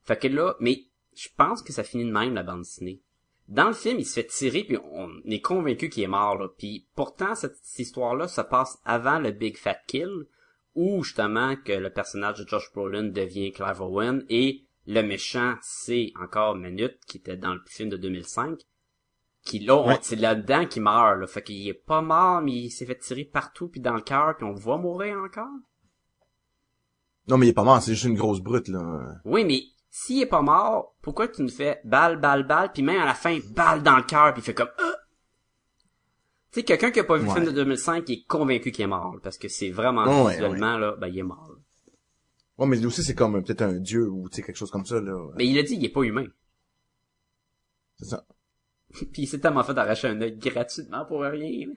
[SPEAKER 5] Fait que là, mais je pense que ça finit de même, la bande dessinée. Dans le film, il se fait tirer, puis on est convaincu qu'il est mort, là. Puis pourtant, cette, cette histoire-là se passe avant le Big Fat Kill, où justement que le personnage de Josh Brolin devient Clive Owen, et le méchant, c'est encore Manute, qui était dans le film de 2005, qui là, on-
[SPEAKER 6] Ouais.
[SPEAKER 5] c'est là-dedans qu'il meurt, là. Fait qu'il est pas mort, mais il s'est fait tirer partout, puis dans le cœur, puis on le voit mourir encore.
[SPEAKER 6] Non, mais il est pas mort, c'est juste une grosse brute, là.
[SPEAKER 5] Oui, mais s'il est pas mort, pourquoi tu nous fais balle, balle, balle, puis même à la fin, balle dans le cœur, puis il fait comme... Ah! Tu sais, quelqu'un qui a pas vu le film de 2005, il est convaincu qu'il est mort, parce que c'est vraiment
[SPEAKER 6] Ouais, ouais,
[SPEAKER 5] visuellement, là, ben il est mort. là.
[SPEAKER 6] Ouais, mais lui aussi, c'est comme euh, peut-être un dieu ou, tu sais, quelque chose comme ça, là.
[SPEAKER 5] Mais il a dit, il est pas humain.
[SPEAKER 6] C'est ça.
[SPEAKER 5] puis il s'est tellement fait arracher un œil gratuitement pour rien. là.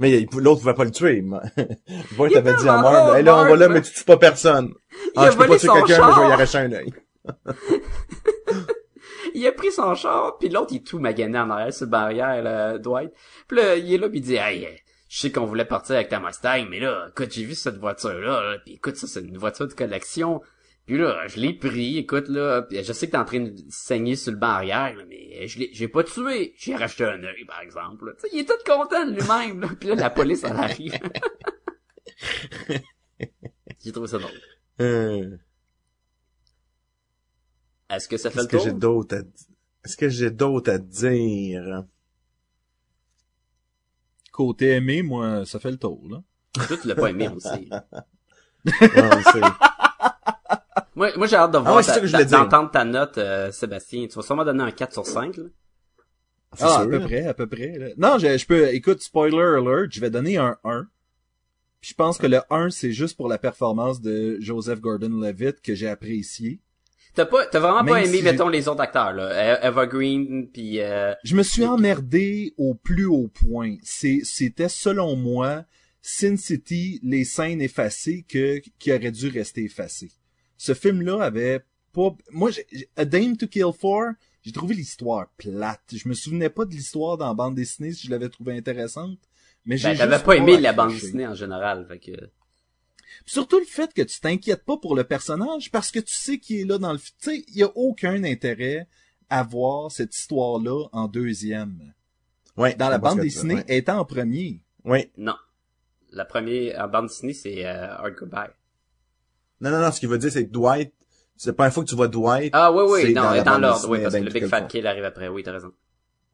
[SPEAKER 6] Mais l'autre pouvait pas le tuer. Boy, t'avais dit à
[SPEAKER 5] drôle,
[SPEAKER 6] hey, là, on va là, mais tu tues pas personne. Ah, je peux pas tuer quelqu'un, mais je vais y arracher un œil.
[SPEAKER 5] Il a pris son char, puis l'autre, il est tout magané en arrière sur le barrière, là, Dwight. Puis là, il est là, puis il dit, hey, euh, je sais qu'on voulait partir avec ta Mustang, mais là, écoute, j'ai vu cette voiture-là, là, puis écoute, ça, c'est une voiture de collection. Puis là, je l'ai pris, écoute, là, puis je sais que t'es en train de saigner sur le banc arrière, là, mais je l'ai, j'ai pas tué. J'ai racheté un œil, par exemple. là. Il est tout content de lui-même, là. Puis là, la police, elle arrive. j'ai trouvé ça drôle. Est-ce que ça fait
[SPEAKER 6] Qu'est-ce
[SPEAKER 5] le
[SPEAKER 6] que
[SPEAKER 5] tour?
[SPEAKER 6] j'ai d'autre à Est-ce que j'ai d'autre à dire?
[SPEAKER 3] Côté aimé, moi, ça fait le tour, là.
[SPEAKER 5] Toi, tu l'as pas aimé, aussi.
[SPEAKER 6] Ouais, on le sait.
[SPEAKER 5] Moi, moi j'ai hâte de voir
[SPEAKER 6] ouais,
[SPEAKER 5] ta-
[SPEAKER 6] que
[SPEAKER 5] ta-
[SPEAKER 6] dire.
[SPEAKER 5] d'entendre ta note, euh, Sébastien. Tu vas sûrement donner un 4 sur 5, là.
[SPEAKER 6] C'est
[SPEAKER 3] Ah, à peu près, à peu près. là. Non, je, je peux, écoute, spoiler alert, je vais donner un 1. Puis je pense que le 1, c'est juste pour la performance de Joseph Gordon-Levitt que j'ai apprécié.
[SPEAKER 5] T'as pas, t'as vraiment pas aimé,
[SPEAKER 3] si
[SPEAKER 5] mettons, les autres acteurs, là. E- Eva Green, puis euh,
[SPEAKER 3] Je me suis emmerdé au plus haut point. C'est, c'était selon moi Sin City, les scènes effacées que, qui auraient dû rester effacées. Ce film-là avait pas, moi, A Dame to Kill For, j'ai trouvé l'histoire plate. Je me souvenais pas de l'histoire dans la bande dessinée si je l'avais trouvée intéressante. Mais j'ai
[SPEAKER 5] ben,
[SPEAKER 3] juste
[SPEAKER 5] pas aimé la bande dessinée en général, fait que...
[SPEAKER 3] Surtout le fait que tu t'inquiètes pas pour le personnage parce que tu sais qu'il est là dans le... Tu sais, il y a aucun intérêt à voir cette histoire-là en deuxième.
[SPEAKER 6] Ouais,
[SPEAKER 3] Dans la bande dessinée,
[SPEAKER 6] ouais.
[SPEAKER 3] est en premier?
[SPEAKER 6] Oui.
[SPEAKER 5] Non. La première, en bande dessinée, c'est euh, Hard Goodbye.
[SPEAKER 6] Non, non, non, ce qu'il veut dire, c'est que Dwight, c'est pas une fois que tu vois Dwight.
[SPEAKER 5] Ah, oui, oui,
[SPEAKER 6] c'est
[SPEAKER 5] non,
[SPEAKER 6] dans
[SPEAKER 5] dans,
[SPEAKER 6] la bande
[SPEAKER 5] l'ordre,
[SPEAKER 6] dessinée
[SPEAKER 5] oui, parce que le Big Fat. Kill arrive après, oui, t'as raison.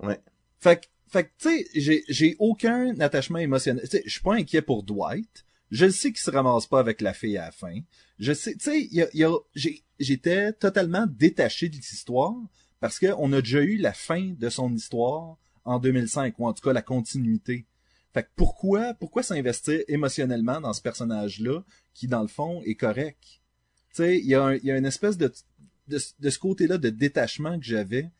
[SPEAKER 6] Ouais.
[SPEAKER 3] Fait que, fait que, tu sais, j'ai, j'ai aucun attachement émotionnel. Tu sais, je suis pas inquiet pour Dwight. Je sais qu'il se ramasse pas avec la fille à la fin. Je sais, tu sais, j'étais totalement détaché de l'histoire parce que on a déjà eu la fin de son histoire en 2005, ou en tout cas la continuité. Fait que pourquoi, pourquoi s'investir émotionnellement dans ce personnage-là qui, dans le fond, est correct? Tu sais, il y a un, y a une espèce de, de, ce côté-là de détachement que j'avais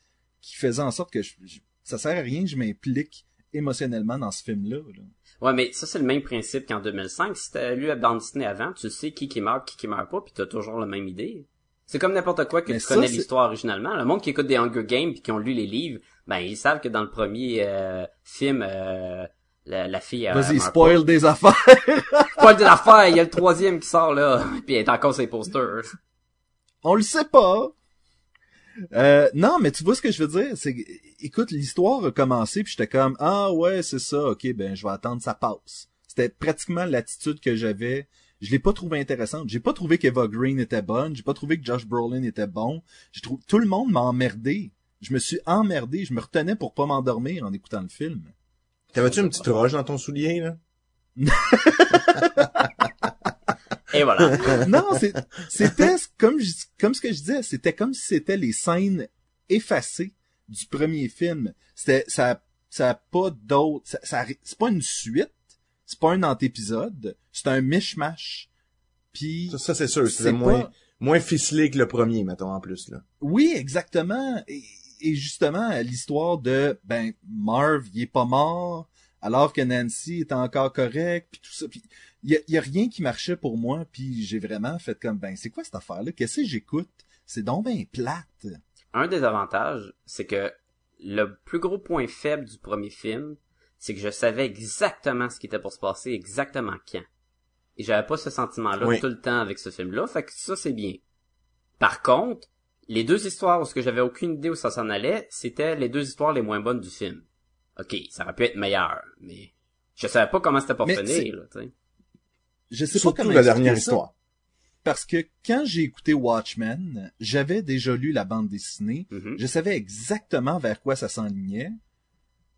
[SPEAKER 3] qui faisait en sorte que je, je- ça sert à rien que je m'implique émotionnellement dans ce film-là. là.
[SPEAKER 5] Ouais, mais ça, c'est le même principe qu'en 2005. Si t'as lu la bande dessinée avant, tu sais qui qui meurt, qui qui meurt pas, puis t'as toujours la même idée. C'est comme n'importe quoi que
[SPEAKER 3] Mais
[SPEAKER 5] tu
[SPEAKER 3] ça,
[SPEAKER 5] connais l'histoire originalement. Le monde qui écoute des Hunger Games puis qui ont lu les livres, ben ils savent que dans le premier euh, film, euh, la, la fille euh,
[SPEAKER 3] Vas-y, spoil des affaires.
[SPEAKER 5] Spoil de l'affaire, il y a le troisième qui sort là, puis elle est encore sur les posters.
[SPEAKER 3] On le sait pas. Euh, non, mais tu vois ce que je veux dire, c'est écoute, l'histoire a commencé puis j'étais comme ah ouais c'est ça, ok ben je vais attendre ça passe. C'était pratiquement l'attitude que j'avais. Je l'ai pas trouvé intéressante. J'ai pas trouvé qu'Eva Green était bonne. J'ai pas trouvé que Josh Brolin était bon. J'ai trouvé tout le monde m'a emmerdé. Je me suis emmerdé. Je me retenais pour pas m'endormir en écoutant le film.
[SPEAKER 6] T'avais-tu une petite roche dans ton soulier, là?
[SPEAKER 5] Et voilà.
[SPEAKER 3] non, c'est- c'était comme je- comme ce que je disais, c'était comme si c'était les scènes effacées du premier film. C'était ça ça a pas d'autre ça, ça- c'est pas une suite, c'est pas un antépisode, c'est un mishmash Puis
[SPEAKER 6] Ça, ça, c'est sûr.
[SPEAKER 3] C'est
[SPEAKER 6] C'est moins,
[SPEAKER 3] pas-
[SPEAKER 6] moins ficelé que le premier, mettons, en plus, là.
[SPEAKER 3] Oui, exactement. Et, et justement, l'histoire de ben Marv, il est pas mort, alors que Nancy est encore correcte, puis tout ça. Puis il y a, y a rien qui marchait pour moi, puis j'ai vraiment fait comme ben c'est quoi cette affaire-là? Qu'est-ce que j'écoute? C'est donc ben plate.
[SPEAKER 5] Un des avantages, c'est que le plus gros point faible du premier film, c'est que je savais exactement ce qui était pour se passer, exactement quand. Et j'avais pas ce sentiment-là
[SPEAKER 6] Oui.
[SPEAKER 5] tout le temps avec ce film-là, fait que ça c'est bien. Par contre, les deux histoires où ce que j'avais aucune idée où ça s'en allait, c'était les deux histoires les moins bonnes du film. Ok, ça aurait pu être meilleur, mais je savais pas comment c'était pour
[SPEAKER 3] Mais
[SPEAKER 5] finir, là, tu sais.
[SPEAKER 3] Je sais
[SPEAKER 6] Surtout
[SPEAKER 3] pas comment
[SPEAKER 6] la dernière
[SPEAKER 3] ça,
[SPEAKER 6] histoire.
[SPEAKER 3] Parce que quand j'ai écouté Watchmen, j'avais déjà lu la bande dessinée.
[SPEAKER 5] Mhm.
[SPEAKER 3] Je savais exactement vers quoi ça s'enlignait,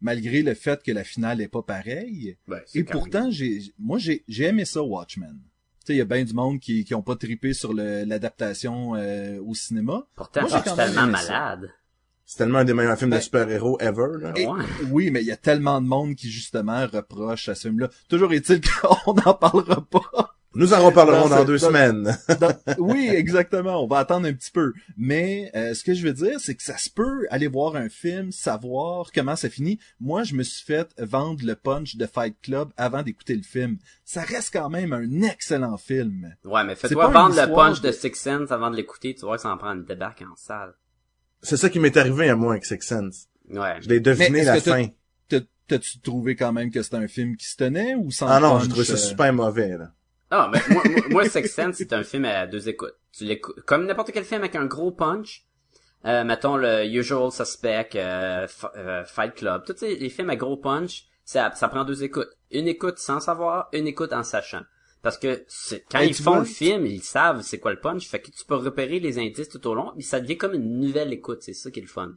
[SPEAKER 3] malgré le fait que la finale est pas pareille.
[SPEAKER 5] Ben, c'est
[SPEAKER 3] Et pourtant, j'ai, moi, j'ai, j'ai aimé ça, Watchmen. Tu sais, il y a bien du monde qui, qui ont pas trippé sur le- l'adaptation euh, au cinéma.
[SPEAKER 5] Pourtant,
[SPEAKER 3] aimé ça.
[SPEAKER 5] malade.
[SPEAKER 6] C'est tellement un des meilleurs films
[SPEAKER 3] Ben-
[SPEAKER 6] de super-héros ever, là.
[SPEAKER 3] Et-
[SPEAKER 5] Ouais.
[SPEAKER 3] oui, mais il y a tellement de monde qui, justement, reproche à ce film-là. Toujours est-il qu'on n'en parlera pas.
[SPEAKER 6] Nous en reparlerons
[SPEAKER 3] Dans
[SPEAKER 6] deux
[SPEAKER 3] dans-
[SPEAKER 6] semaines.
[SPEAKER 3] Dans- oui, exactement. On va attendre un petit peu. Mais euh, ce que je veux dire, c'est que ça se peut aller voir un film, savoir comment ça finit. Moi, je me suis fait vendre le punch de Fight Club avant d'écouter le film. Ça reste quand même un excellent film.
[SPEAKER 5] Ouais, mais fais-toi vendre le punch
[SPEAKER 3] de-
[SPEAKER 5] de Six Sense avant de l'écouter, tu vois que ça en prend une débarque en salle.
[SPEAKER 6] C'est ça qui m'est arrivé à moi avec Six Sense.
[SPEAKER 5] Ouais.
[SPEAKER 6] Je l'ai deviné la fin.
[SPEAKER 3] T'as- T'as-tu trouvé quand même que c'était un film qui se tenait ou sans
[SPEAKER 6] Ah non, j'ai trouvé ça
[SPEAKER 3] euh,
[SPEAKER 6] super mauvais, là.
[SPEAKER 5] Ah, mais moi, moi, Six Sense, c'est un film à deux écoutes. Tu l'écoutes, comme n'importe quel film avec un gros punch, euh, mettons le Usual Suspect, euh, F- euh, Fight Club, tous ces- les films à gros punch, ça, ça prend deux écoutes. Une écoute sans savoir, une écoute en sachant. Parce que c'est- quand ils font
[SPEAKER 3] vois,
[SPEAKER 5] le film, ils savent c'est quoi le punch, fait que tu peux repérer les indices tout au long, mais ça devient comme une nouvelle écoute, c'est ça qui est le fun.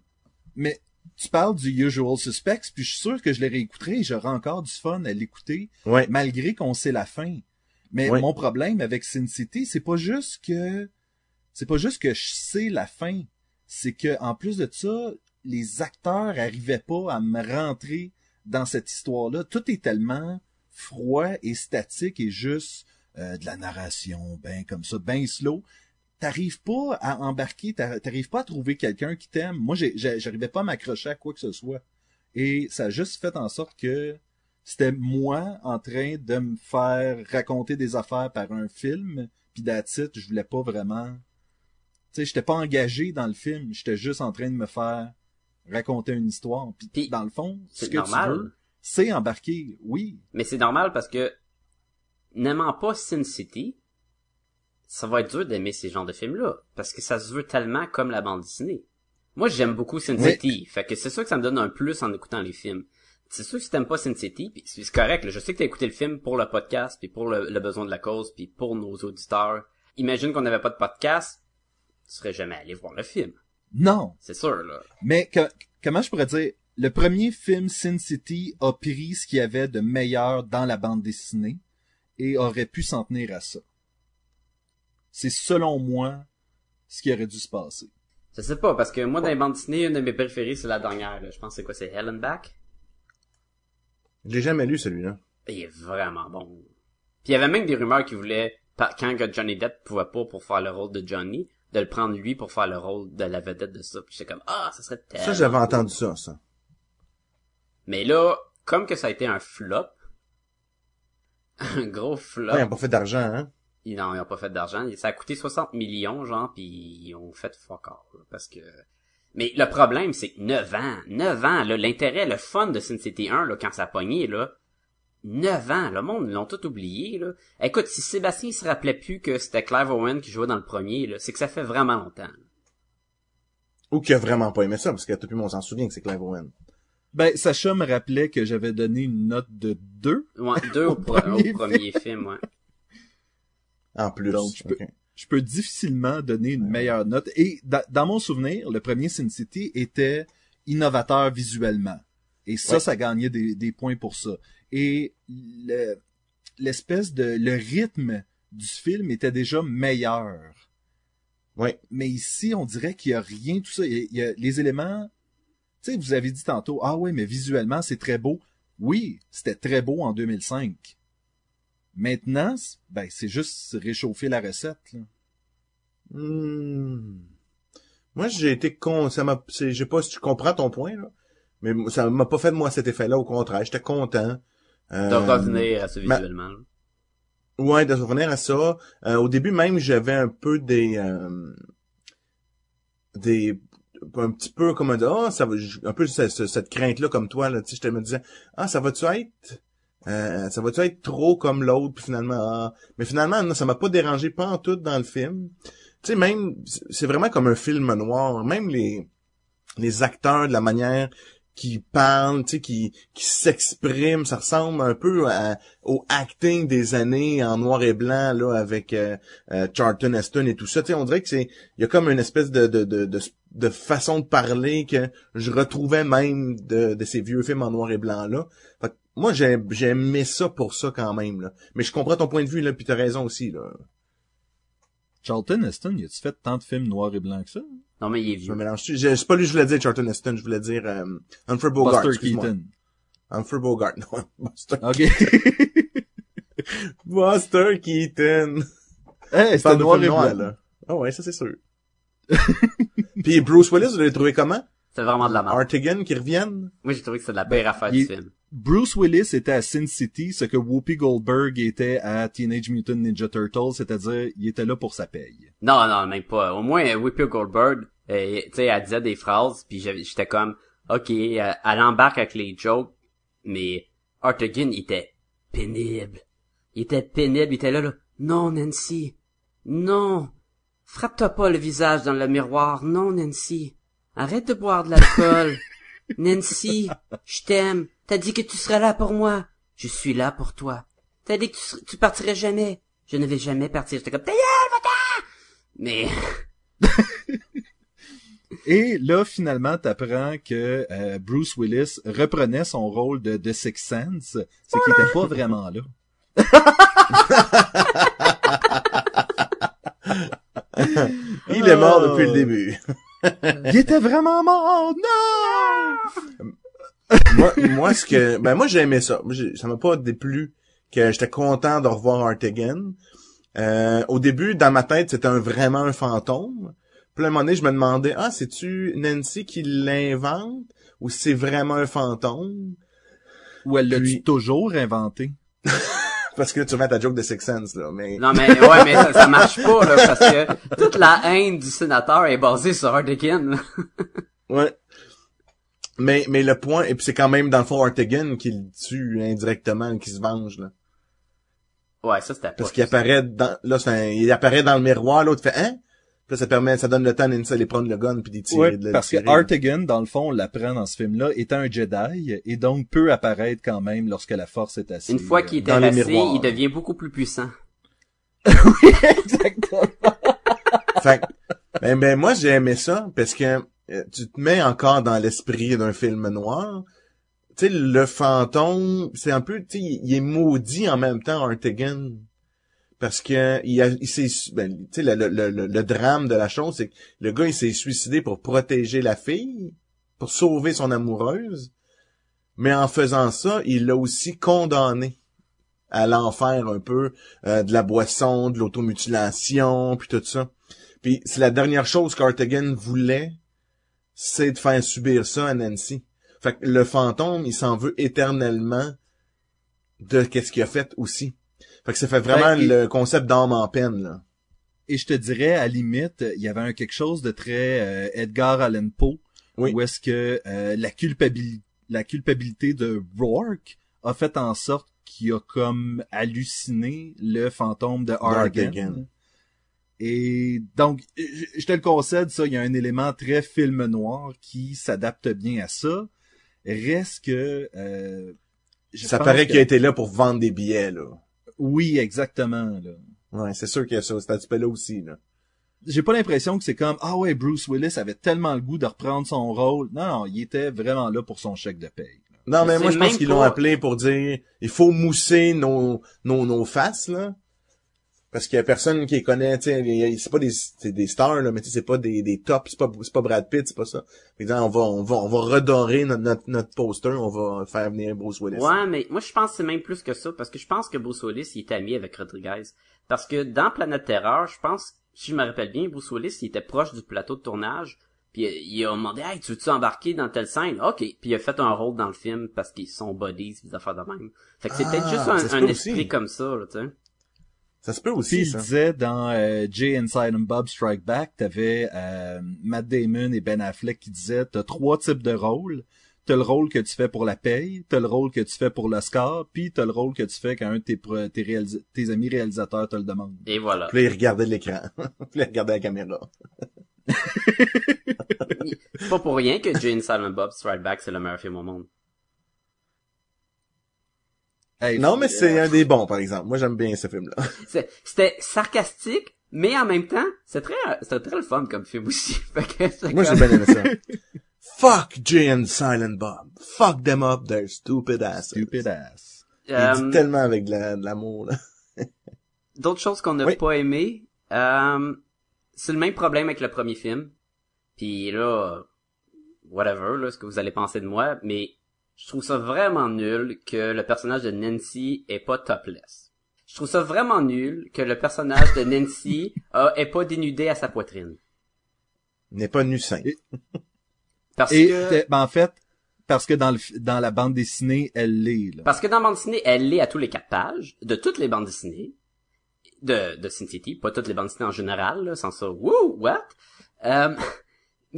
[SPEAKER 3] Mais tu parles du Usual Suspects, puis je suis sûr que je les réécouterai et j'aurai encore du fun à l'écouter,
[SPEAKER 6] Ouais.
[SPEAKER 3] malgré qu'on sait la fin. Mais mon problème avec Sin City, c'est pas juste que c'est pas juste que je sais la fin, c'est que en plus de ça, les acteurs arrivaient pas à me rentrer dans cette histoire-là. Tout est tellement froid et statique et juste euh, de la narration, ben comme ça, ben slow. T'arrives pas à embarquer, t'a- t'arrives pas à trouver quelqu'un qui t'aime. Moi, j'arrivais pas à m'accrocher à quoi que ce soit. Et ça a juste fait en sorte que c'était moi en train de me faire raconter des affaires par un film, puis it, je voulais pas vraiment... Tu sais, j'étais pas engagé dans le film, j'étais juste en train de me faire raconter une histoire. Puis, dans le fond, ce
[SPEAKER 5] c'est
[SPEAKER 3] que
[SPEAKER 5] normal.
[SPEAKER 3] tu veux, c'est embarquer, oui.
[SPEAKER 5] Mais c'est normal parce que, n'aimant pas Sin City, ça va être dur d'aimer ces genres de films-là. Parce que ça se veut tellement comme la bande dessinée. Moi, j'aime beaucoup Sin
[SPEAKER 3] Oui.
[SPEAKER 5] City. Fait que c'est sûr que ça me donne un plus en écoutant les films. C'est sûr que si t'aimes pas Sin City, puis c'est correct, là, je sais que t'as écouté le film pour le podcast, puis pour le, le besoin de la cause, puis pour nos auditeurs. Imagine qu'on n'avait pas de podcast, tu serais jamais allé voir le film.
[SPEAKER 3] Non,
[SPEAKER 5] C'est sûr, là.
[SPEAKER 3] Mais que- comment je pourrais dire, le premier film Sin City a pris ce qu'il y avait de meilleur dans la bande dessinée et aurait pu s'en tenir à ça. C'est selon moi ce qui aurait dû se passer.
[SPEAKER 5] Je sais pas, parce que moi, dans les bandes dessinées, une de mes préférées, c'est la dernière, là. Je pense que c'est quoi, c'est Helen Back?
[SPEAKER 6] Je l'ai jamais lu, celui-là.
[SPEAKER 5] Il est vraiment bon. Puis il y avait même des rumeurs qui voulaient, quand que Johnny Depp pouvait pas pour faire le rôle de Johnny, de le prendre lui pour faire le rôle de la vedette de ça. Puis j'étais comme, ah, ça serait tellement
[SPEAKER 6] Ça, j'avais
[SPEAKER 5] cool.
[SPEAKER 6] entendu ça, ça.
[SPEAKER 5] Mais là, comme que ça a été un flop, un gros flop,
[SPEAKER 6] Ouais, ils ont pas fait d'argent, hein.
[SPEAKER 5] ils n'ont ils ont pas fait d'argent. Ça a coûté 60 millions, genre, puis ils ont fait fuck all, parce que... Mais le problème, c'est que 9 ans, 9 ans, là, l'intérêt, le fun de Sin City 1, là, quand ça a pogné, là, 9 ans, le monde, ils l'ont tout oublié, là. Écoute, si Sébastien se rappelait plus que c'était Clive Owen qui jouait dans le premier, là, c'est que ça fait vraiment longtemps.
[SPEAKER 6] Ou qui a vraiment pas aimé ça, parce que tout le monde s'en souvient que c'est Clive Owen.
[SPEAKER 3] Ben, Sacha me rappelait que j'avais donné une note de 2.
[SPEAKER 5] Ouais, deux au, pro-
[SPEAKER 3] premier
[SPEAKER 5] au premier film, ouais.
[SPEAKER 6] En plus.
[SPEAKER 3] Donc, je peux-. Je peux difficilement donner une meilleure note. Et da- dans mon souvenir, le premier Sin City était innovateur visuellement. Et ça,
[SPEAKER 6] Ouais.
[SPEAKER 3] ça gagnait des, des points pour ça. Et le- l'espèce de le rythme du film était déjà meilleur.
[SPEAKER 6] Ouais.
[SPEAKER 3] Mais ici, on dirait qu'il y a rien tout ça. Il y a, il y a les éléments. Tu sais, vous avez dit tantôt, ah ouais, mais visuellement c'est très beau. Oui, c'était très beau en 2005. Maintenant, ben, c'est juste réchauffer la recette, là.
[SPEAKER 6] Hmm. Moi, j'ai été con, ça m'a, c'est- je sais pas si tu comprends ton point, là. Mais ça m'a pas fait de moi cet effet-là, au contraire. J'étais content. Euh,
[SPEAKER 5] De revenir à ce
[SPEAKER 6] ma-
[SPEAKER 5] visuellement. là.
[SPEAKER 6] Ouais, de revenir à ça. Euh, au début même, j'avais un peu des euh, des un petit peu comme un oh, ça va un peu ce- ce- cette crainte là comme toi là, tu sais, je te me disais ah ça va-tu être euh, ça va-tu être trop comme l'autre puis finalement ah. mais finalement non, ça m'a pas dérangé pas en tout dans le film. Tu sais même c'est vraiment comme un film noir, même les les acteurs de la manière qui parlent, tu sais, qui, qui s'expriment, ça ressemble un peu au acting des années en noir et blanc, là, avec euh, euh, Charlton Heston et tout ça. Tu sais, on dirait que c'est, il y a comme une espèce de, de, de, de, façon de parler que je retrouvais même de, de ces vieux films en noir et blanc là. Moi, j'ai, j'ai aimé ça pour ça quand même. Mais je comprends ton point de vue, là, puis t'as raison aussi, là.
[SPEAKER 3] Charlton Heston, y a-tu fait tant de films noirs et blancs que ça?
[SPEAKER 5] Non, mais il est
[SPEAKER 6] Je
[SPEAKER 5] vieux.
[SPEAKER 6] me mélange. Je- C'est pas lui que je voulais dire, Charlton Heston, je voulais dire euh, Humphrey Bogart.
[SPEAKER 3] Buster. Keaton.
[SPEAKER 6] Humphrey Bogart, non. Buster,
[SPEAKER 3] Ok.
[SPEAKER 6] Buster Keaton.
[SPEAKER 3] hey, c'était
[SPEAKER 6] de
[SPEAKER 3] noir et
[SPEAKER 6] noir,
[SPEAKER 3] blanc.
[SPEAKER 6] là. Ah ouais, ça c'est sûr. Puis Bruce Willis, vous l'avez trouvé comment?
[SPEAKER 5] C'est vraiment de la merde.
[SPEAKER 6] Artigan qui reviennent?
[SPEAKER 5] Moi, j'ai trouvé que c'est de la pire affaire
[SPEAKER 3] il-
[SPEAKER 5] du film.
[SPEAKER 3] Bruce Willis était à Sin City, ce que Whoopi Goldberg était à Teenage Mutant Ninja Turtles, c'est-à-dire, il était là pour sa paye.
[SPEAKER 5] Non, non, même pas. Au moins, Whoopi Goldberg, euh, tu sais, elle disait des phrases, puis j'avais- j'étais comme, ok, euh, elle embarque avec les jokes, mais Artigan, il était pénible. Il était pénible, il était là, là. Non, Nancy. Non. Frappe-toi pas le visage dans le miroir. Non, Nancy. Arrête de boire de l'alcool. Nancy, je t'aime. T'as dit que tu serais là pour moi. Je suis là pour toi. T'as dit que tu, tu partirais jamais. Je ne vais jamais partir. J'étais comme, ta gueule, va-t'en! Mais,
[SPEAKER 3] Et là, finalement, t'apprends que euh, Bruce Willis reprenait son rôle de The Sixth Sense, c'est qu'il était pas vraiment là.
[SPEAKER 6] Il est mort
[SPEAKER 3] Oh.
[SPEAKER 6] depuis le début.
[SPEAKER 3] Il était vraiment mort! Non!
[SPEAKER 6] moi, moi, ce que, ben moi j'ai aimé ça. Ça m'a pas déplu que j'étais content de revoir Artigan. Euh, au début, dans ma tête, c'était un, vraiment un fantôme. Puis à un moment donné, je me demandais, ah, c'est-tu Nancy qui l'invente ou c'est vraiment un fantôme?
[SPEAKER 3] Ou elle l'a
[SPEAKER 6] Puis-
[SPEAKER 3] toujours inventé?
[SPEAKER 6] Parce que là, tu remets ta joke de Six Sense, là. Mais
[SPEAKER 5] non, mais, ouais, mais ça, ça marche pas, là, parce que toute la haine du sénateur est basée sur Artigan, là.
[SPEAKER 6] Ouais. Mais, mais le point, et puis c'est quand même dans le fond Artigan qui le tue indirectement, qui se venge, là.
[SPEAKER 5] Ouais, ça, c'était
[SPEAKER 6] Parce qu'il apparaît dans, là, c'est un- il apparaît dans le miroir, l'autre fait, hein? Puis ça permet, ça donne le temps à prendre le gun puis d'y tirer.
[SPEAKER 3] Ouais,
[SPEAKER 6] de
[SPEAKER 3] parce que. Artigan, dans le fond, on l'apprend dans ce film-là, est un Jedi, et donc peut apparaître quand même lorsque la force est assise.
[SPEAKER 5] Une fois qu'il est
[SPEAKER 6] dans les
[SPEAKER 5] terrassé,
[SPEAKER 6] miroirs.
[SPEAKER 5] il devient beaucoup plus puissant.
[SPEAKER 3] Exactement.
[SPEAKER 6] Fait que, ben, ben, moi, j'ai aimé ça, parce que euh, tu te mets encore dans l'esprit d'un film noir. Tu sais, le fantôme, c'est un peu, tu sais, il il est maudit en même temps, Artigan. Parce que il, ben, le, le, le, le drame de la chose, c'est que le gars, il s'est suicidé pour protéger la fille, pour sauver son amoureuse. Mais en faisant ça, il l'a aussi condamné à l'enfer un peu, euh, de la boisson, de l'automutilation, puis tout ça. Puis c'est la dernière chose qu'Artigan voulait, c'est de faire subir ça à Nancy. Fait que le fantôme, il s'en veut éternellement de qu'est-ce qu'il a fait aussi. Fait que ça fait vraiment
[SPEAKER 3] Ben,
[SPEAKER 6] le concept d'âme en peine, là.
[SPEAKER 3] Et je te dirais, à limite, il y avait un quelque chose de très euh, Edgar Allan Poe,
[SPEAKER 6] Oui.
[SPEAKER 3] où est-ce que euh, la, culpabilité, la culpabilité de Rourke a fait en sorte qu'il a comme halluciné le fantôme de Argan.
[SPEAKER 6] Argan.
[SPEAKER 3] Et donc, je te le concède, ça, il y a un élément très film noir qui s'adapte bien à ça. Reste que... euh, je
[SPEAKER 6] Ça paraît qu'il a été là pour vendre des billets, là.
[SPEAKER 3] Oui, exactement. Là.
[SPEAKER 6] Ouais, c'est sûr qu'il y a ça, cet aspect-là aussi, là.
[SPEAKER 3] j'ai pas l'impression que c'est comme ah ouais Bruce Willis avait tellement le goût de reprendre son rôle. Non, non, il était vraiment là pour son chèque de paye.
[SPEAKER 6] Non, mais moi, je pense
[SPEAKER 5] même
[SPEAKER 6] qu'ils l'ont appelé pour dire, il faut mousser nos, nos, nos faces, là. Parce qu'il y a personne qui les connaît, tu sais, c'est pas des, c'est des stars, là, mais tu sais, c'est pas des, des tops, c'est pas, c'est pas Brad Pitt, c'est pas ça. Que, on va, on va, on va redorer notre, notre, notre poster, on va faire venir Bruce Willis.
[SPEAKER 5] Ouais, mais moi je pense que c'est même plus que ça, parce que je pense que Bruce Willis il était ami avec Rodriguez. Parce que dans Planète Terreur, je pense, si je me rappelle bien, Bruce Willis il était proche du plateau de tournage, puis il a demandé Hey, tu veux-tu embarquer dans telle scène? Ok, puis il a fait un rôle dans le film parce qu'ils sont buddies, des affaires de même. Fait que c'est
[SPEAKER 6] Ah,
[SPEAKER 5] peut-être juste un,
[SPEAKER 6] aussi.
[SPEAKER 5] esprit comme ça, là, tu sais.
[SPEAKER 6] Ça se peut
[SPEAKER 3] Puis
[SPEAKER 6] aussi,
[SPEAKER 3] il
[SPEAKER 6] ça.
[SPEAKER 3] disait dans euh, Jay and Silent Bob Strike Back, t'avais euh, Matt Damon et Ben Affleck qui disaient t'as trois types de rôles. T'as le rôle que tu fais pour la paye, t'as le rôle que tu fais pour l'Oscar, puis t'as le rôle que tu fais quand un de tes, pro- tes, réalisa- tes amis réalisateurs te le demande.
[SPEAKER 5] Et voilà.
[SPEAKER 6] Puis là, il regardait l'écran. Puis là, il regardait la caméra.
[SPEAKER 5] C'est pas pour rien que Jane Silent Bob Strike Back c'est le meilleur film au monde.
[SPEAKER 3] Hey,
[SPEAKER 6] Non, mais
[SPEAKER 3] euh,
[SPEAKER 6] c'est un des bons, par exemple. Moi, j'aime bien ce film-là.
[SPEAKER 5] C'était sarcastique, mais en même temps, c'est très, c'était très le fun comme film aussi. Fait que c'est
[SPEAKER 6] Moi, j'ai bien aimé ça. Fuck Jay and Silent Bob. Fuck them up, their stupid asses.
[SPEAKER 3] Stupid ass.
[SPEAKER 6] Il
[SPEAKER 5] Euh,
[SPEAKER 6] dit tellement avec de la- de l'amour, là.
[SPEAKER 5] D'autres choses qu'on n'a
[SPEAKER 6] Oui.
[SPEAKER 5] pas aimé, euh, c'est le même problème avec le premier film. Puis là, whatever, là, ce que vous allez penser de moi, mais je trouve ça vraiment nul que le personnage de Nancy est pas topless. Je trouve ça vraiment nul que le personnage de Nancy a, est pas dénudé à sa poitrine.
[SPEAKER 6] N'est pas nu sain.
[SPEAKER 3] Et-
[SPEAKER 5] Parce
[SPEAKER 3] Et
[SPEAKER 5] que,
[SPEAKER 3] euh, ben, en fait, parce que dans le dans la bande dessinée, elle l'est. là.
[SPEAKER 5] parce que dans la bande dessinée, elle l'est à tous les quatre pages, de toutes les bandes dessinées, de, de Sin City, pas toutes les bandes dessinées en général, là, sans ça, wouh, what? Euh,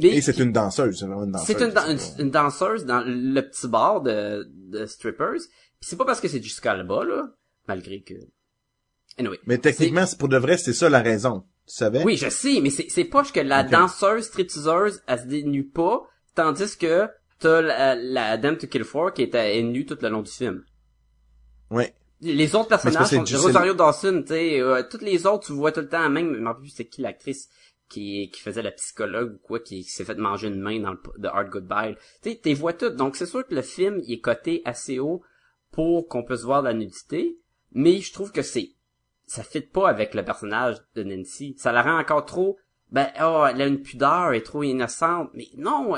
[SPEAKER 5] mais
[SPEAKER 6] Et c'est une danseuse, c'est vraiment une danseuse.
[SPEAKER 5] c'est une, dan-
[SPEAKER 6] c'est
[SPEAKER 5] une- une danseuse dans le petit bar de, de strippers. Puis c'est pas parce que c'est Jessica Alba, là, malgré que... Anyway.
[SPEAKER 6] Mais techniquement, c'est pour de vrai, c'est ça la raison. Tu savais?
[SPEAKER 5] Oui, je sais, mais c'est, c'est pas que la danseuse stripteaseuse, elle se dénue pas, tandis que t'as la, la Dame to Kill For qui est, est nue tout le long du film.
[SPEAKER 6] Ouais.
[SPEAKER 5] Les autres personnages sont Rosario Dawson, tu sais, euh, toutes les autres, tu vois tout le temps, même, je me rappelle plus c'est qui l'actrice qui, faisait la psychologue ou quoi, qui, qui s'est fait manger une main dans le de Hard Goodbye. Tu sais, t'es vois toutes. Donc c'est sûr que le film il est coté assez haut pour qu'on puisse voir la nudité, mais je trouve que c'est ça fit pas avec le personnage de Nancy. Ça la rend encore trop ben oh, elle a une pudeur, elle est trop innocente, mais non,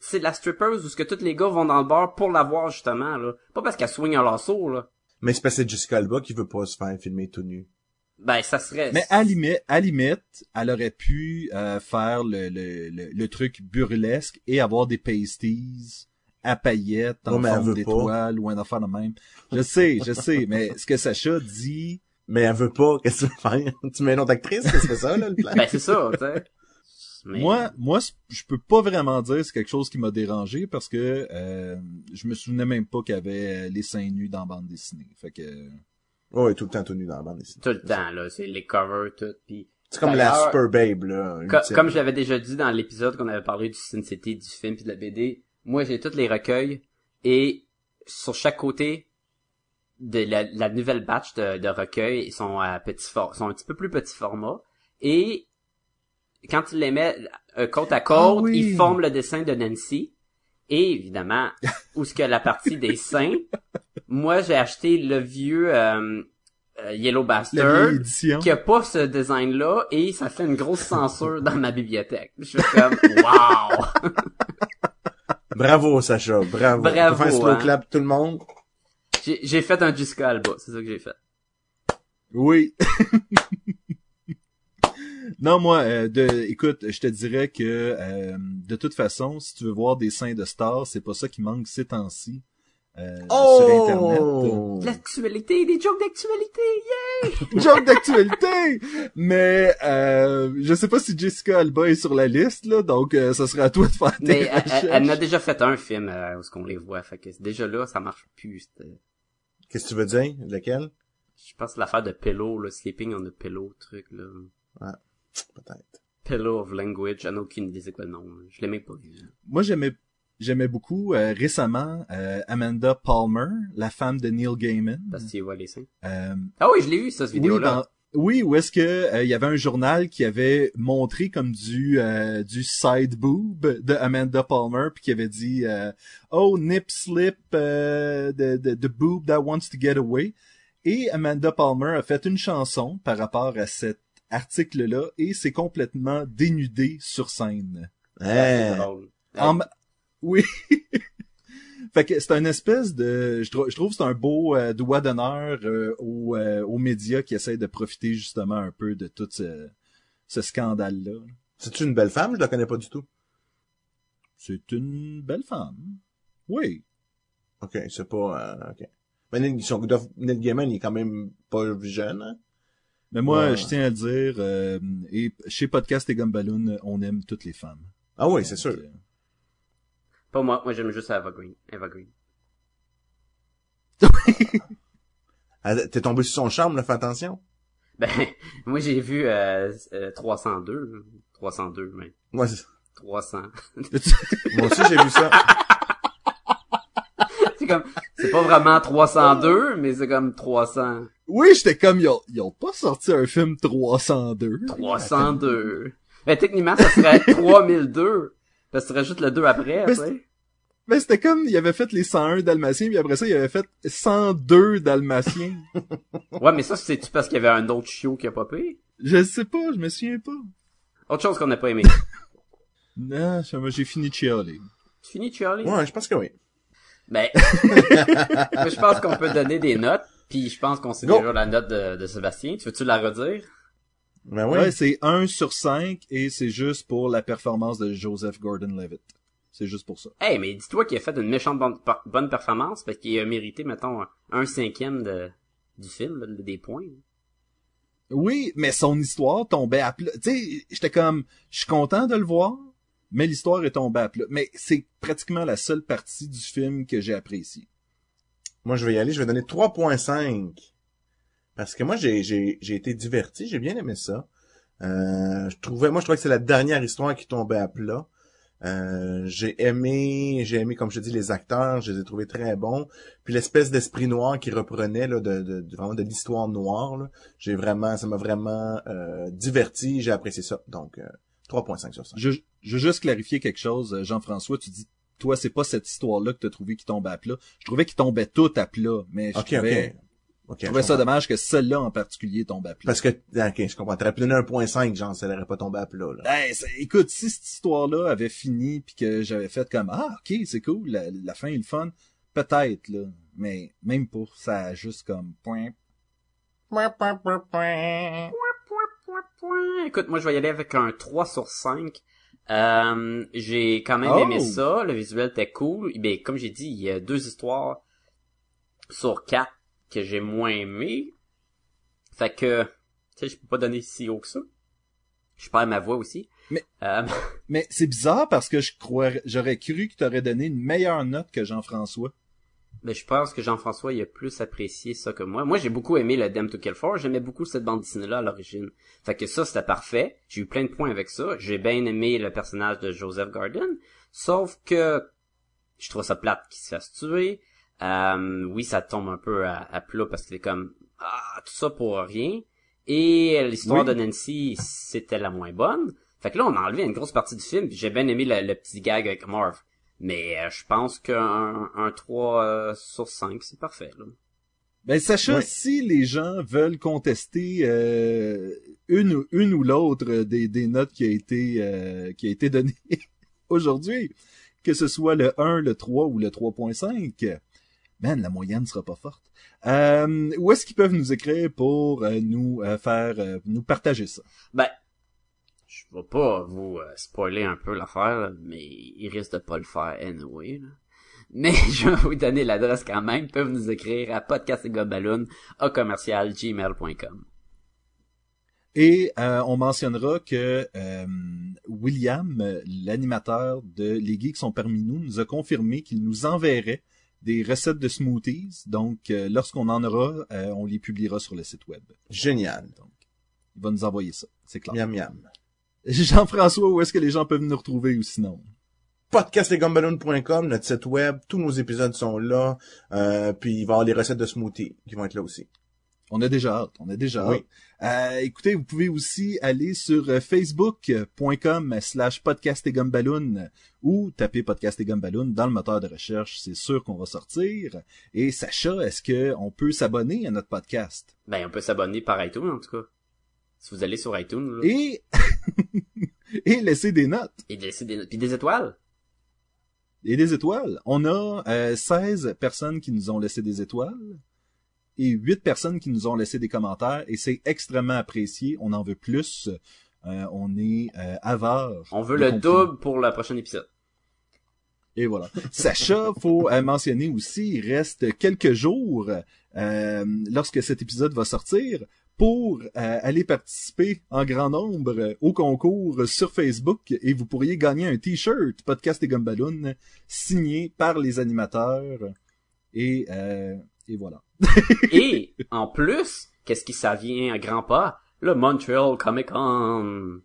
[SPEAKER 5] c'est la strippeuse où ce que tous les gars vont dans le bar pour la voir justement là, pas parce qu'elle swing un lasso là.
[SPEAKER 6] Mais c'est parce que c'est Jessica Alba qui veut pas se faire filmer tout nu.
[SPEAKER 5] Ben ça serait
[SPEAKER 3] Mais à limite, à limite, elle aurait pu euh, faire le, le, le, le truc burlesque et avoir des pasties à paillettes en
[SPEAKER 6] Non,
[SPEAKER 3] forme
[SPEAKER 6] veut
[SPEAKER 3] d'étoile ou un affaire de même. Je sais, je sais, mais ce que Sacha dit,
[SPEAKER 6] Mais elle veut pas, qu'est-ce que tu veux faire? tu mets une autre actrice, qu'est-ce que c'est ça, là, le plan?
[SPEAKER 5] Ben c'est ça, tu sais. Mais-
[SPEAKER 3] moi, moi, je peux pas vraiment dire que c'est quelque chose qui m'a dérangé parce que euh, je me souvenais même pas qu'il y avait les seins nus dans la bande dessinée. Fait que
[SPEAKER 6] Ouais, tout le temps tout nu dans la bande dessinée.
[SPEAKER 5] tout le temps là, c'est les covers tout puis
[SPEAKER 6] C'est comme la Super Babe, là.
[SPEAKER 5] co-
[SPEAKER 6] ultime.
[SPEAKER 5] comme je l'avais déjà dit dans l'épisode qu'on avait parlé du Sin City, du film puis de la BD, moi j'ai tous les recueils et sur chaque côté de la, la nouvelle batch de, de recueils ils sont à petit for- sont un petit peu plus petit format et quand tu les mets euh, côte à côte,
[SPEAKER 3] Ah oui.
[SPEAKER 5] ils forment le dessin de Nancy. Et évidemment, où ce que la partie des seins, moi j'ai acheté le vieux euh, euh, Yellow Bastard qui a pas ce design-là et ça fait une grosse censure dans ma bibliothèque. Je suis comme wow.
[SPEAKER 6] Bravo, Sacha, bravo.
[SPEAKER 5] Bravo,
[SPEAKER 6] un slow
[SPEAKER 5] hein.
[SPEAKER 6] clap tout le monde.
[SPEAKER 5] J'ai j'ai fait un Jessica Alba, c'est ça que j'ai fait.
[SPEAKER 3] Oui. non, moi, euh, de, écoute, je te dirais que euh, de toute façon, si tu veux voir des seins de stars, c'est pas ça qui manque ces temps-ci euh, sur Internet.
[SPEAKER 6] Oh!
[SPEAKER 5] L'actualité, des jokes d'actualité, yeah!
[SPEAKER 3] Joke d'actualité! Mais euh, je sais pas si Jessica Alba est sur la liste, là, donc euh, ça serait à toi de faire tes
[SPEAKER 5] Mais elle, elle-
[SPEAKER 3] recherches.
[SPEAKER 5] elle en a déjà fait un film euh, où ce qu'on les voit, fait que déjà là, ça marche plus. c'était-
[SPEAKER 6] Qu'est-ce que tu veux dire? Lequel?
[SPEAKER 5] Je pense que l'affaire de Pillow, le Sleeping on a Pillow, truc là.
[SPEAKER 6] Peut-être.
[SPEAKER 5] Pillow of Language, j'en ai aucune idée c'est quoi le nom. Je l'ai même pas vu.
[SPEAKER 3] Moi, j'aimais j'aimais beaucoup euh, récemment euh, Amanda Palmer, la femme de Neil Gaiman.
[SPEAKER 5] Parce y vois les seins.
[SPEAKER 3] Euh,
[SPEAKER 5] Ah oui, je l'ai vu, ça, cette
[SPEAKER 3] Oui,
[SPEAKER 5] vidéo-là.
[SPEAKER 3] dans- oui, où est-ce que euh, il y avait un journal qui avait montré comme du euh, du side boob de Amanda Palmer puis qui avait dit euh, oh nip slip euh, the, the the boob that wants to get away Et Amanda Palmer a fait une chanson par rapport à cet article-là et c'est complètement dénudé sur scène.
[SPEAKER 5] C'est
[SPEAKER 6] Hein.
[SPEAKER 5] drôle.
[SPEAKER 3] En Oui. fait que c'est un espèce de, je, trou- je trouve que c'est un beau euh, doigt d'honneur euh, aux, euh, aux médias qui essayent de profiter justement un peu de tout ce, ce scandale-là.
[SPEAKER 6] C'est-tu une belle femme? Je la connais pas du tout.
[SPEAKER 3] C'est une belle femme. Oui.
[SPEAKER 6] Ok, c'est pas... euh, ok. Mais Neil, Neil Gaiman, il est quand même pas jeune, hein?
[SPEAKER 3] Mais moi,
[SPEAKER 6] Ouais.
[SPEAKER 3] je tiens à dire, euh, et chez Podcast et Gumballoon, on aime toutes les femmes.
[SPEAKER 6] Ah oui, c'est sûr.
[SPEAKER 3] euh,
[SPEAKER 5] Pas moi, moi j'aime juste Eva Green. Eva Green.
[SPEAKER 6] T'es tombé sur son charme, là, fais attention.
[SPEAKER 5] Ben, moi j'ai vu euh, euh, 302. 302, mais
[SPEAKER 6] Moi, c'est-
[SPEAKER 5] 300.
[SPEAKER 6] moi aussi, j'ai vu ça.
[SPEAKER 5] C'est comme, c'est pas vraiment 302, mais c'est comme 300.
[SPEAKER 3] Oui, j'étais comme, ils ont, ils ont pas sorti un film 302.
[SPEAKER 5] 302. Ben, techniquement, ça serait 3002. Parce que tu rajoutes le 2 après,
[SPEAKER 3] Mais
[SPEAKER 5] tu sais.
[SPEAKER 3] Mais c'était comme, il avait fait les 101 Dalmatiens, puis après ça, il avait fait 102 Dalmatiens.
[SPEAKER 5] Ouais, mais ça, c'est-tu parce qu'il y avait un autre chiot qui a popé?
[SPEAKER 3] je sais pas, je me souviens pas.
[SPEAKER 5] Autre chose qu'on n'a pas aimé.
[SPEAKER 3] Non, j'ai fini de chialer.
[SPEAKER 5] tu finis, Charlie?
[SPEAKER 6] Ouais, je pense que oui.
[SPEAKER 5] Ben, je pense qu'on peut donner des notes, puis je pense qu'on sait
[SPEAKER 6] Go.
[SPEAKER 5] déjà la note de, de Sébastien. Tu veux-tu la redire?
[SPEAKER 6] Ben oui.
[SPEAKER 3] Ouais, c'est 1 sur 5, et c'est juste pour la performance de Joseph Gordon-Levitt. C'est juste pour ça.
[SPEAKER 5] Hey, mais dis-toi qu'il a fait une méchante bonne, performance, parce qu'il a mérité, mettons, un- cinquième de, du film, des points.
[SPEAKER 3] Oui, mais son histoire tombait à plat. Tu sais, j'étais comme, je suis content de le voir, mais l'histoire est tombée à plat. Mais c'est pratiquement la seule partie du film que j'ai appréciée.
[SPEAKER 6] Moi, je vais y aller. Je vais donner 3.5. Parce que moi, j'ai, été diverti. J'ai bien aimé ça. Euh, je trouvais, moi, je trouvais que c'est la dernière histoire qui tombait à plat. Euh, j'ai aimé, j'ai aimé, comme je dis, les acteurs. Je les ai trouvés très bons. Puis l'espèce d'esprit noir qui reprenait, là, de, de, vraiment de l'histoire noire. J'ai vraiment, ça m'a vraiment, euh, diverti. J'ai apprécié ça. Donc, euh, 3.5 sur 5.
[SPEAKER 3] Je, je veux juste clarifier quelque chose, euh, Jean-François. Tu dis, toi, c'est pas cette histoire-là que t'as trouvé qui tombait à plat. Je trouvais qu'il tombait tout à plat, mais je trouvais,
[SPEAKER 6] ok. Ok,
[SPEAKER 3] je trouvais
[SPEAKER 6] je
[SPEAKER 3] ça dommage que celle-là en particulier tombe à plat.
[SPEAKER 6] Parce que, ok, je comprends. T'aurais pu donner 1.5, genre, ça n'aurait pas tombé à plat, là.
[SPEAKER 3] Ben, c'est- écoute, si cette histoire-là avait fini puis que j'avais fait comme ah ok c'est cool la, la fin est le fun peut-être là mais même pour ça a juste comme point
[SPEAKER 5] Écoute, moi, je vais y aller avec un 3 sur 5. Euh, j'ai quand même
[SPEAKER 3] Oh!
[SPEAKER 5] aimé ça. Le visuel était cool. Ben, comme j'ai dit, il y a deux histoires sur quatre que j'ai moins aimé. Fait que, tu sais, je peux pas donner si haut que ça. Je perds ma voix aussi.
[SPEAKER 3] Mais-
[SPEAKER 5] Euh,
[SPEAKER 3] mais c'est bizarre parce que je croirais j'aurais cru que t'aurais donné une meilleure note que Jean-François
[SPEAKER 5] Ben, je pense que Jean-François, il a plus apprécié ça que moi. Moi, j'ai beaucoup aimé le Dem to Kill For. J'aimais beaucoup cette bande dessinée-là à l'origine. Fait que ça, c'était parfait. J'ai eu plein de points avec ça. J'ai bien aimé le personnage de Joseph Garden. Sauf que je trouve ça plate qu'il se fasse tuer. Euh, oui, ça tombe un peu à, à plat parce que c'est comme, ah, tout ça pour rien. Et l'histoire
[SPEAKER 3] Oui.
[SPEAKER 5] de Nancy, c'était la moins bonne. Fait que là, on a enlevé une grosse partie du film. J'ai bien aimé le, le petit gag avec Marv. Mais euh, je pense qu'un un 3 euh, sur 5, c'est parfait. Là.
[SPEAKER 3] ben Sacha
[SPEAKER 6] Ouais.
[SPEAKER 3] si les gens veulent contester euh, une ou une ou l'autre des, des notes qui a été euh, qui a été donnée aujourd'hui que ce soit le 1 le 3 ou le 3.5 man la moyenne sera pas forte Euh, où est-ce qu'ils peuvent nous écrire pour euh, nous euh, faire euh, nous partager ça?
[SPEAKER 5] Ben, je vais pas vous euh, spoiler un peu l'affaire, mais il risque de pas le faire anyway. Là. Mais je vais vous donner l'adresse quand même. Ils peuvent nous écrire à podcastgobaloon à commercial gmail.com.
[SPEAKER 3] Et euh, on mentionnera que euh, William, l'animateur de Les Geeks sont parmi nous, nous a confirmé qu'il nous enverrait des recettes de smoothies. Donc, euh, lorsqu'on en aura, euh, on les publiera sur le site web.
[SPEAKER 6] Génial.
[SPEAKER 3] Donc, il va nous envoyer ça, c'est clair.
[SPEAKER 6] Miam miam.
[SPEAKER 3] Jean-François, où est-ce que les gens peuvent nous retrouver ou sinon?
[SPEAKER 6] podcastlegumballoon.com, notre site web, tous nos épisodes sont là, euh, puis il va y avoir les recettes de smoothie qui vont être là aussi.
[SPEAKER 3] On a déjà hâte, on a déjà
[SPEAKER 6] Oui.
[SPEAKER 3] hâte. Euh, écoutez, vous pouvez aussi aller sur euh, facebook.com slash podcast et gumballoon ou taper podcast et gumballoon dans le moteur de recherche. C'est sûr qu'on va sortir. Et Sacha, est-ce que on peut s'abonner à notre podcast?
[SPEAKER 5] Ben, on peut s'abonner par iTunes, en tout cas. Si vous allez sur iTunes, là,
[SPEAKER 3] Et, et laisser des notes
[SPEAKER 5] et laisser des, puis des étoiles.
[SPEAKER 3] et des étoiles. On a euh, 16 personnes qui nous ont laissé des étoiles et 8 personnes qui nous ont laissé des commentaires et c'est extrêmement apprécié. On en veut plus. Euh, on est euh, avare.
[SPEAKER 5] On veut le
[SPEAKER 3] contenu.
[SPEAKER 5] double pour le prochain épisode.
[SPEAKER 3] Et voilà. Sacha, faut euh, mentionner aussi, il reste quelques jours euh, lorsque cet épisode va sortir pour euh, aller participer en grand nombre euh, au concours sur Facebook et vous pourriez gagner un t-shirt Podcast et Gumballoon signé par les animateurs et euh, et voilà.
[SPEAKER 5] Et, en plus, qu'est-ce qui ça vient à grands pas? Le Montreal Comic Con.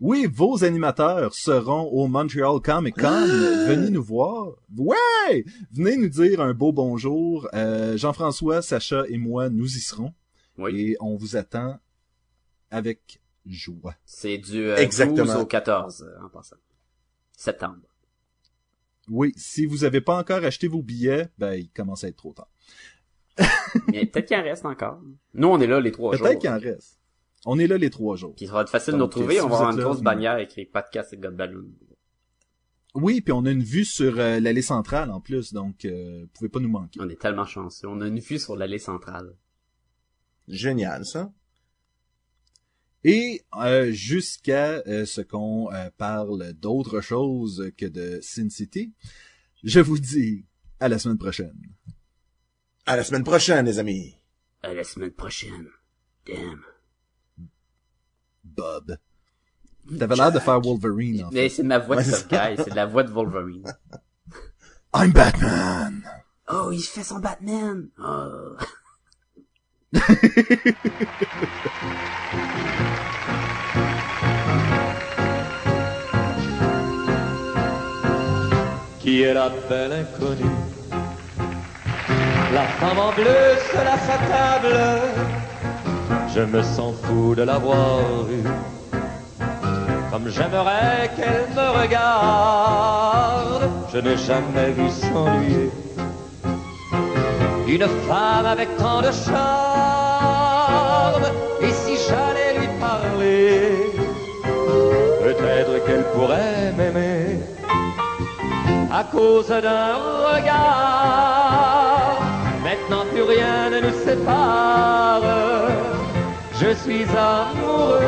[SPEAKER 3] Oui, vos animateurs seront au Montreal Comic Con. Venez nous voir. Ouais! Venez nous dire un beau bonjour. Euh, Jean-François, Sacha et moi, nous y serons.
[SPEAKER 5] Oui.
[SPEAKER 3] Et on vous attend avec joie.
[SPEAKER 5] C'est du euh,
[SPEAKER 6] Exactement.
[SPEAKER 5] 12 au 14, euh, en passant. Septembre.
[SPEAKER 3] Oui, si vous avez pas encore acheté vos billets, ben, il commence à être trop tard.
[SPEAKER 5] Mais peut-être qu'il en reste encore. Nous, on est là les trois jours.
[SPEAKER 3] Peut-être qu'il en reste. On est là les trois jours.
[SPEAKER 5] Puis ça va être facile de nous
[SPEAKER 3] si
[SPEAKER 5] on va avoir une grosse
[SPEAKER 3] vous-
[SPEAKER 5] bannière écrit podcast et God Balloon.
[SPEAKER 3] Oui, puis on a une vue sur euh, l'allée centrale en plus, donc euh, vous pouvez pas nous manquer.
[SPEAKER 5] On est tellement chanceux. On a une vue sur l'allée centrale.
[SPEAKER 6] Génial, ça.
[SPEAKER 3] Et euh, jusqu'à euh, ce qu'on euh, parle d'autre chose que de Sin City, je vous dis à la semaine prochaine.
[SPEAKER 6] À la semaine prochaine, les amis.
[SPEAKER 2] À la semaine prochaine. Damn.
[SPEAKER 3] Bob. T'avais l'air de faire Wolverine, en
[SPEAKER 5] Mais
[SPEAKER 3] fait.
[SPEAKER 5] c'est ma voix de
[SPEAKER 6] Ouais.
[SPEAKER 5] C'est la voix de Wolverine.
[SPEAKER 3] I'm Batman!
[SPEAKER 2] Oh, il fait son Batman. Oh.
[SPEAKER 8] Qui est la belle inconnue? La femme en bleu sur la sa table. Je me sens fou de l'avoir vue. Comme j'aimerais qu'elle me regarde. Je n'ai jamais vu s'ennuyer Une femme avec tant de charme Et si j'allais lui parler Peut-être qu'elle pourrait m'aimer à cause d'un regard. Maintenant plus rien ne nous sépare. Je suis amoureux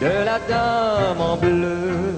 [SPEAKER 8] de la dame en bleu.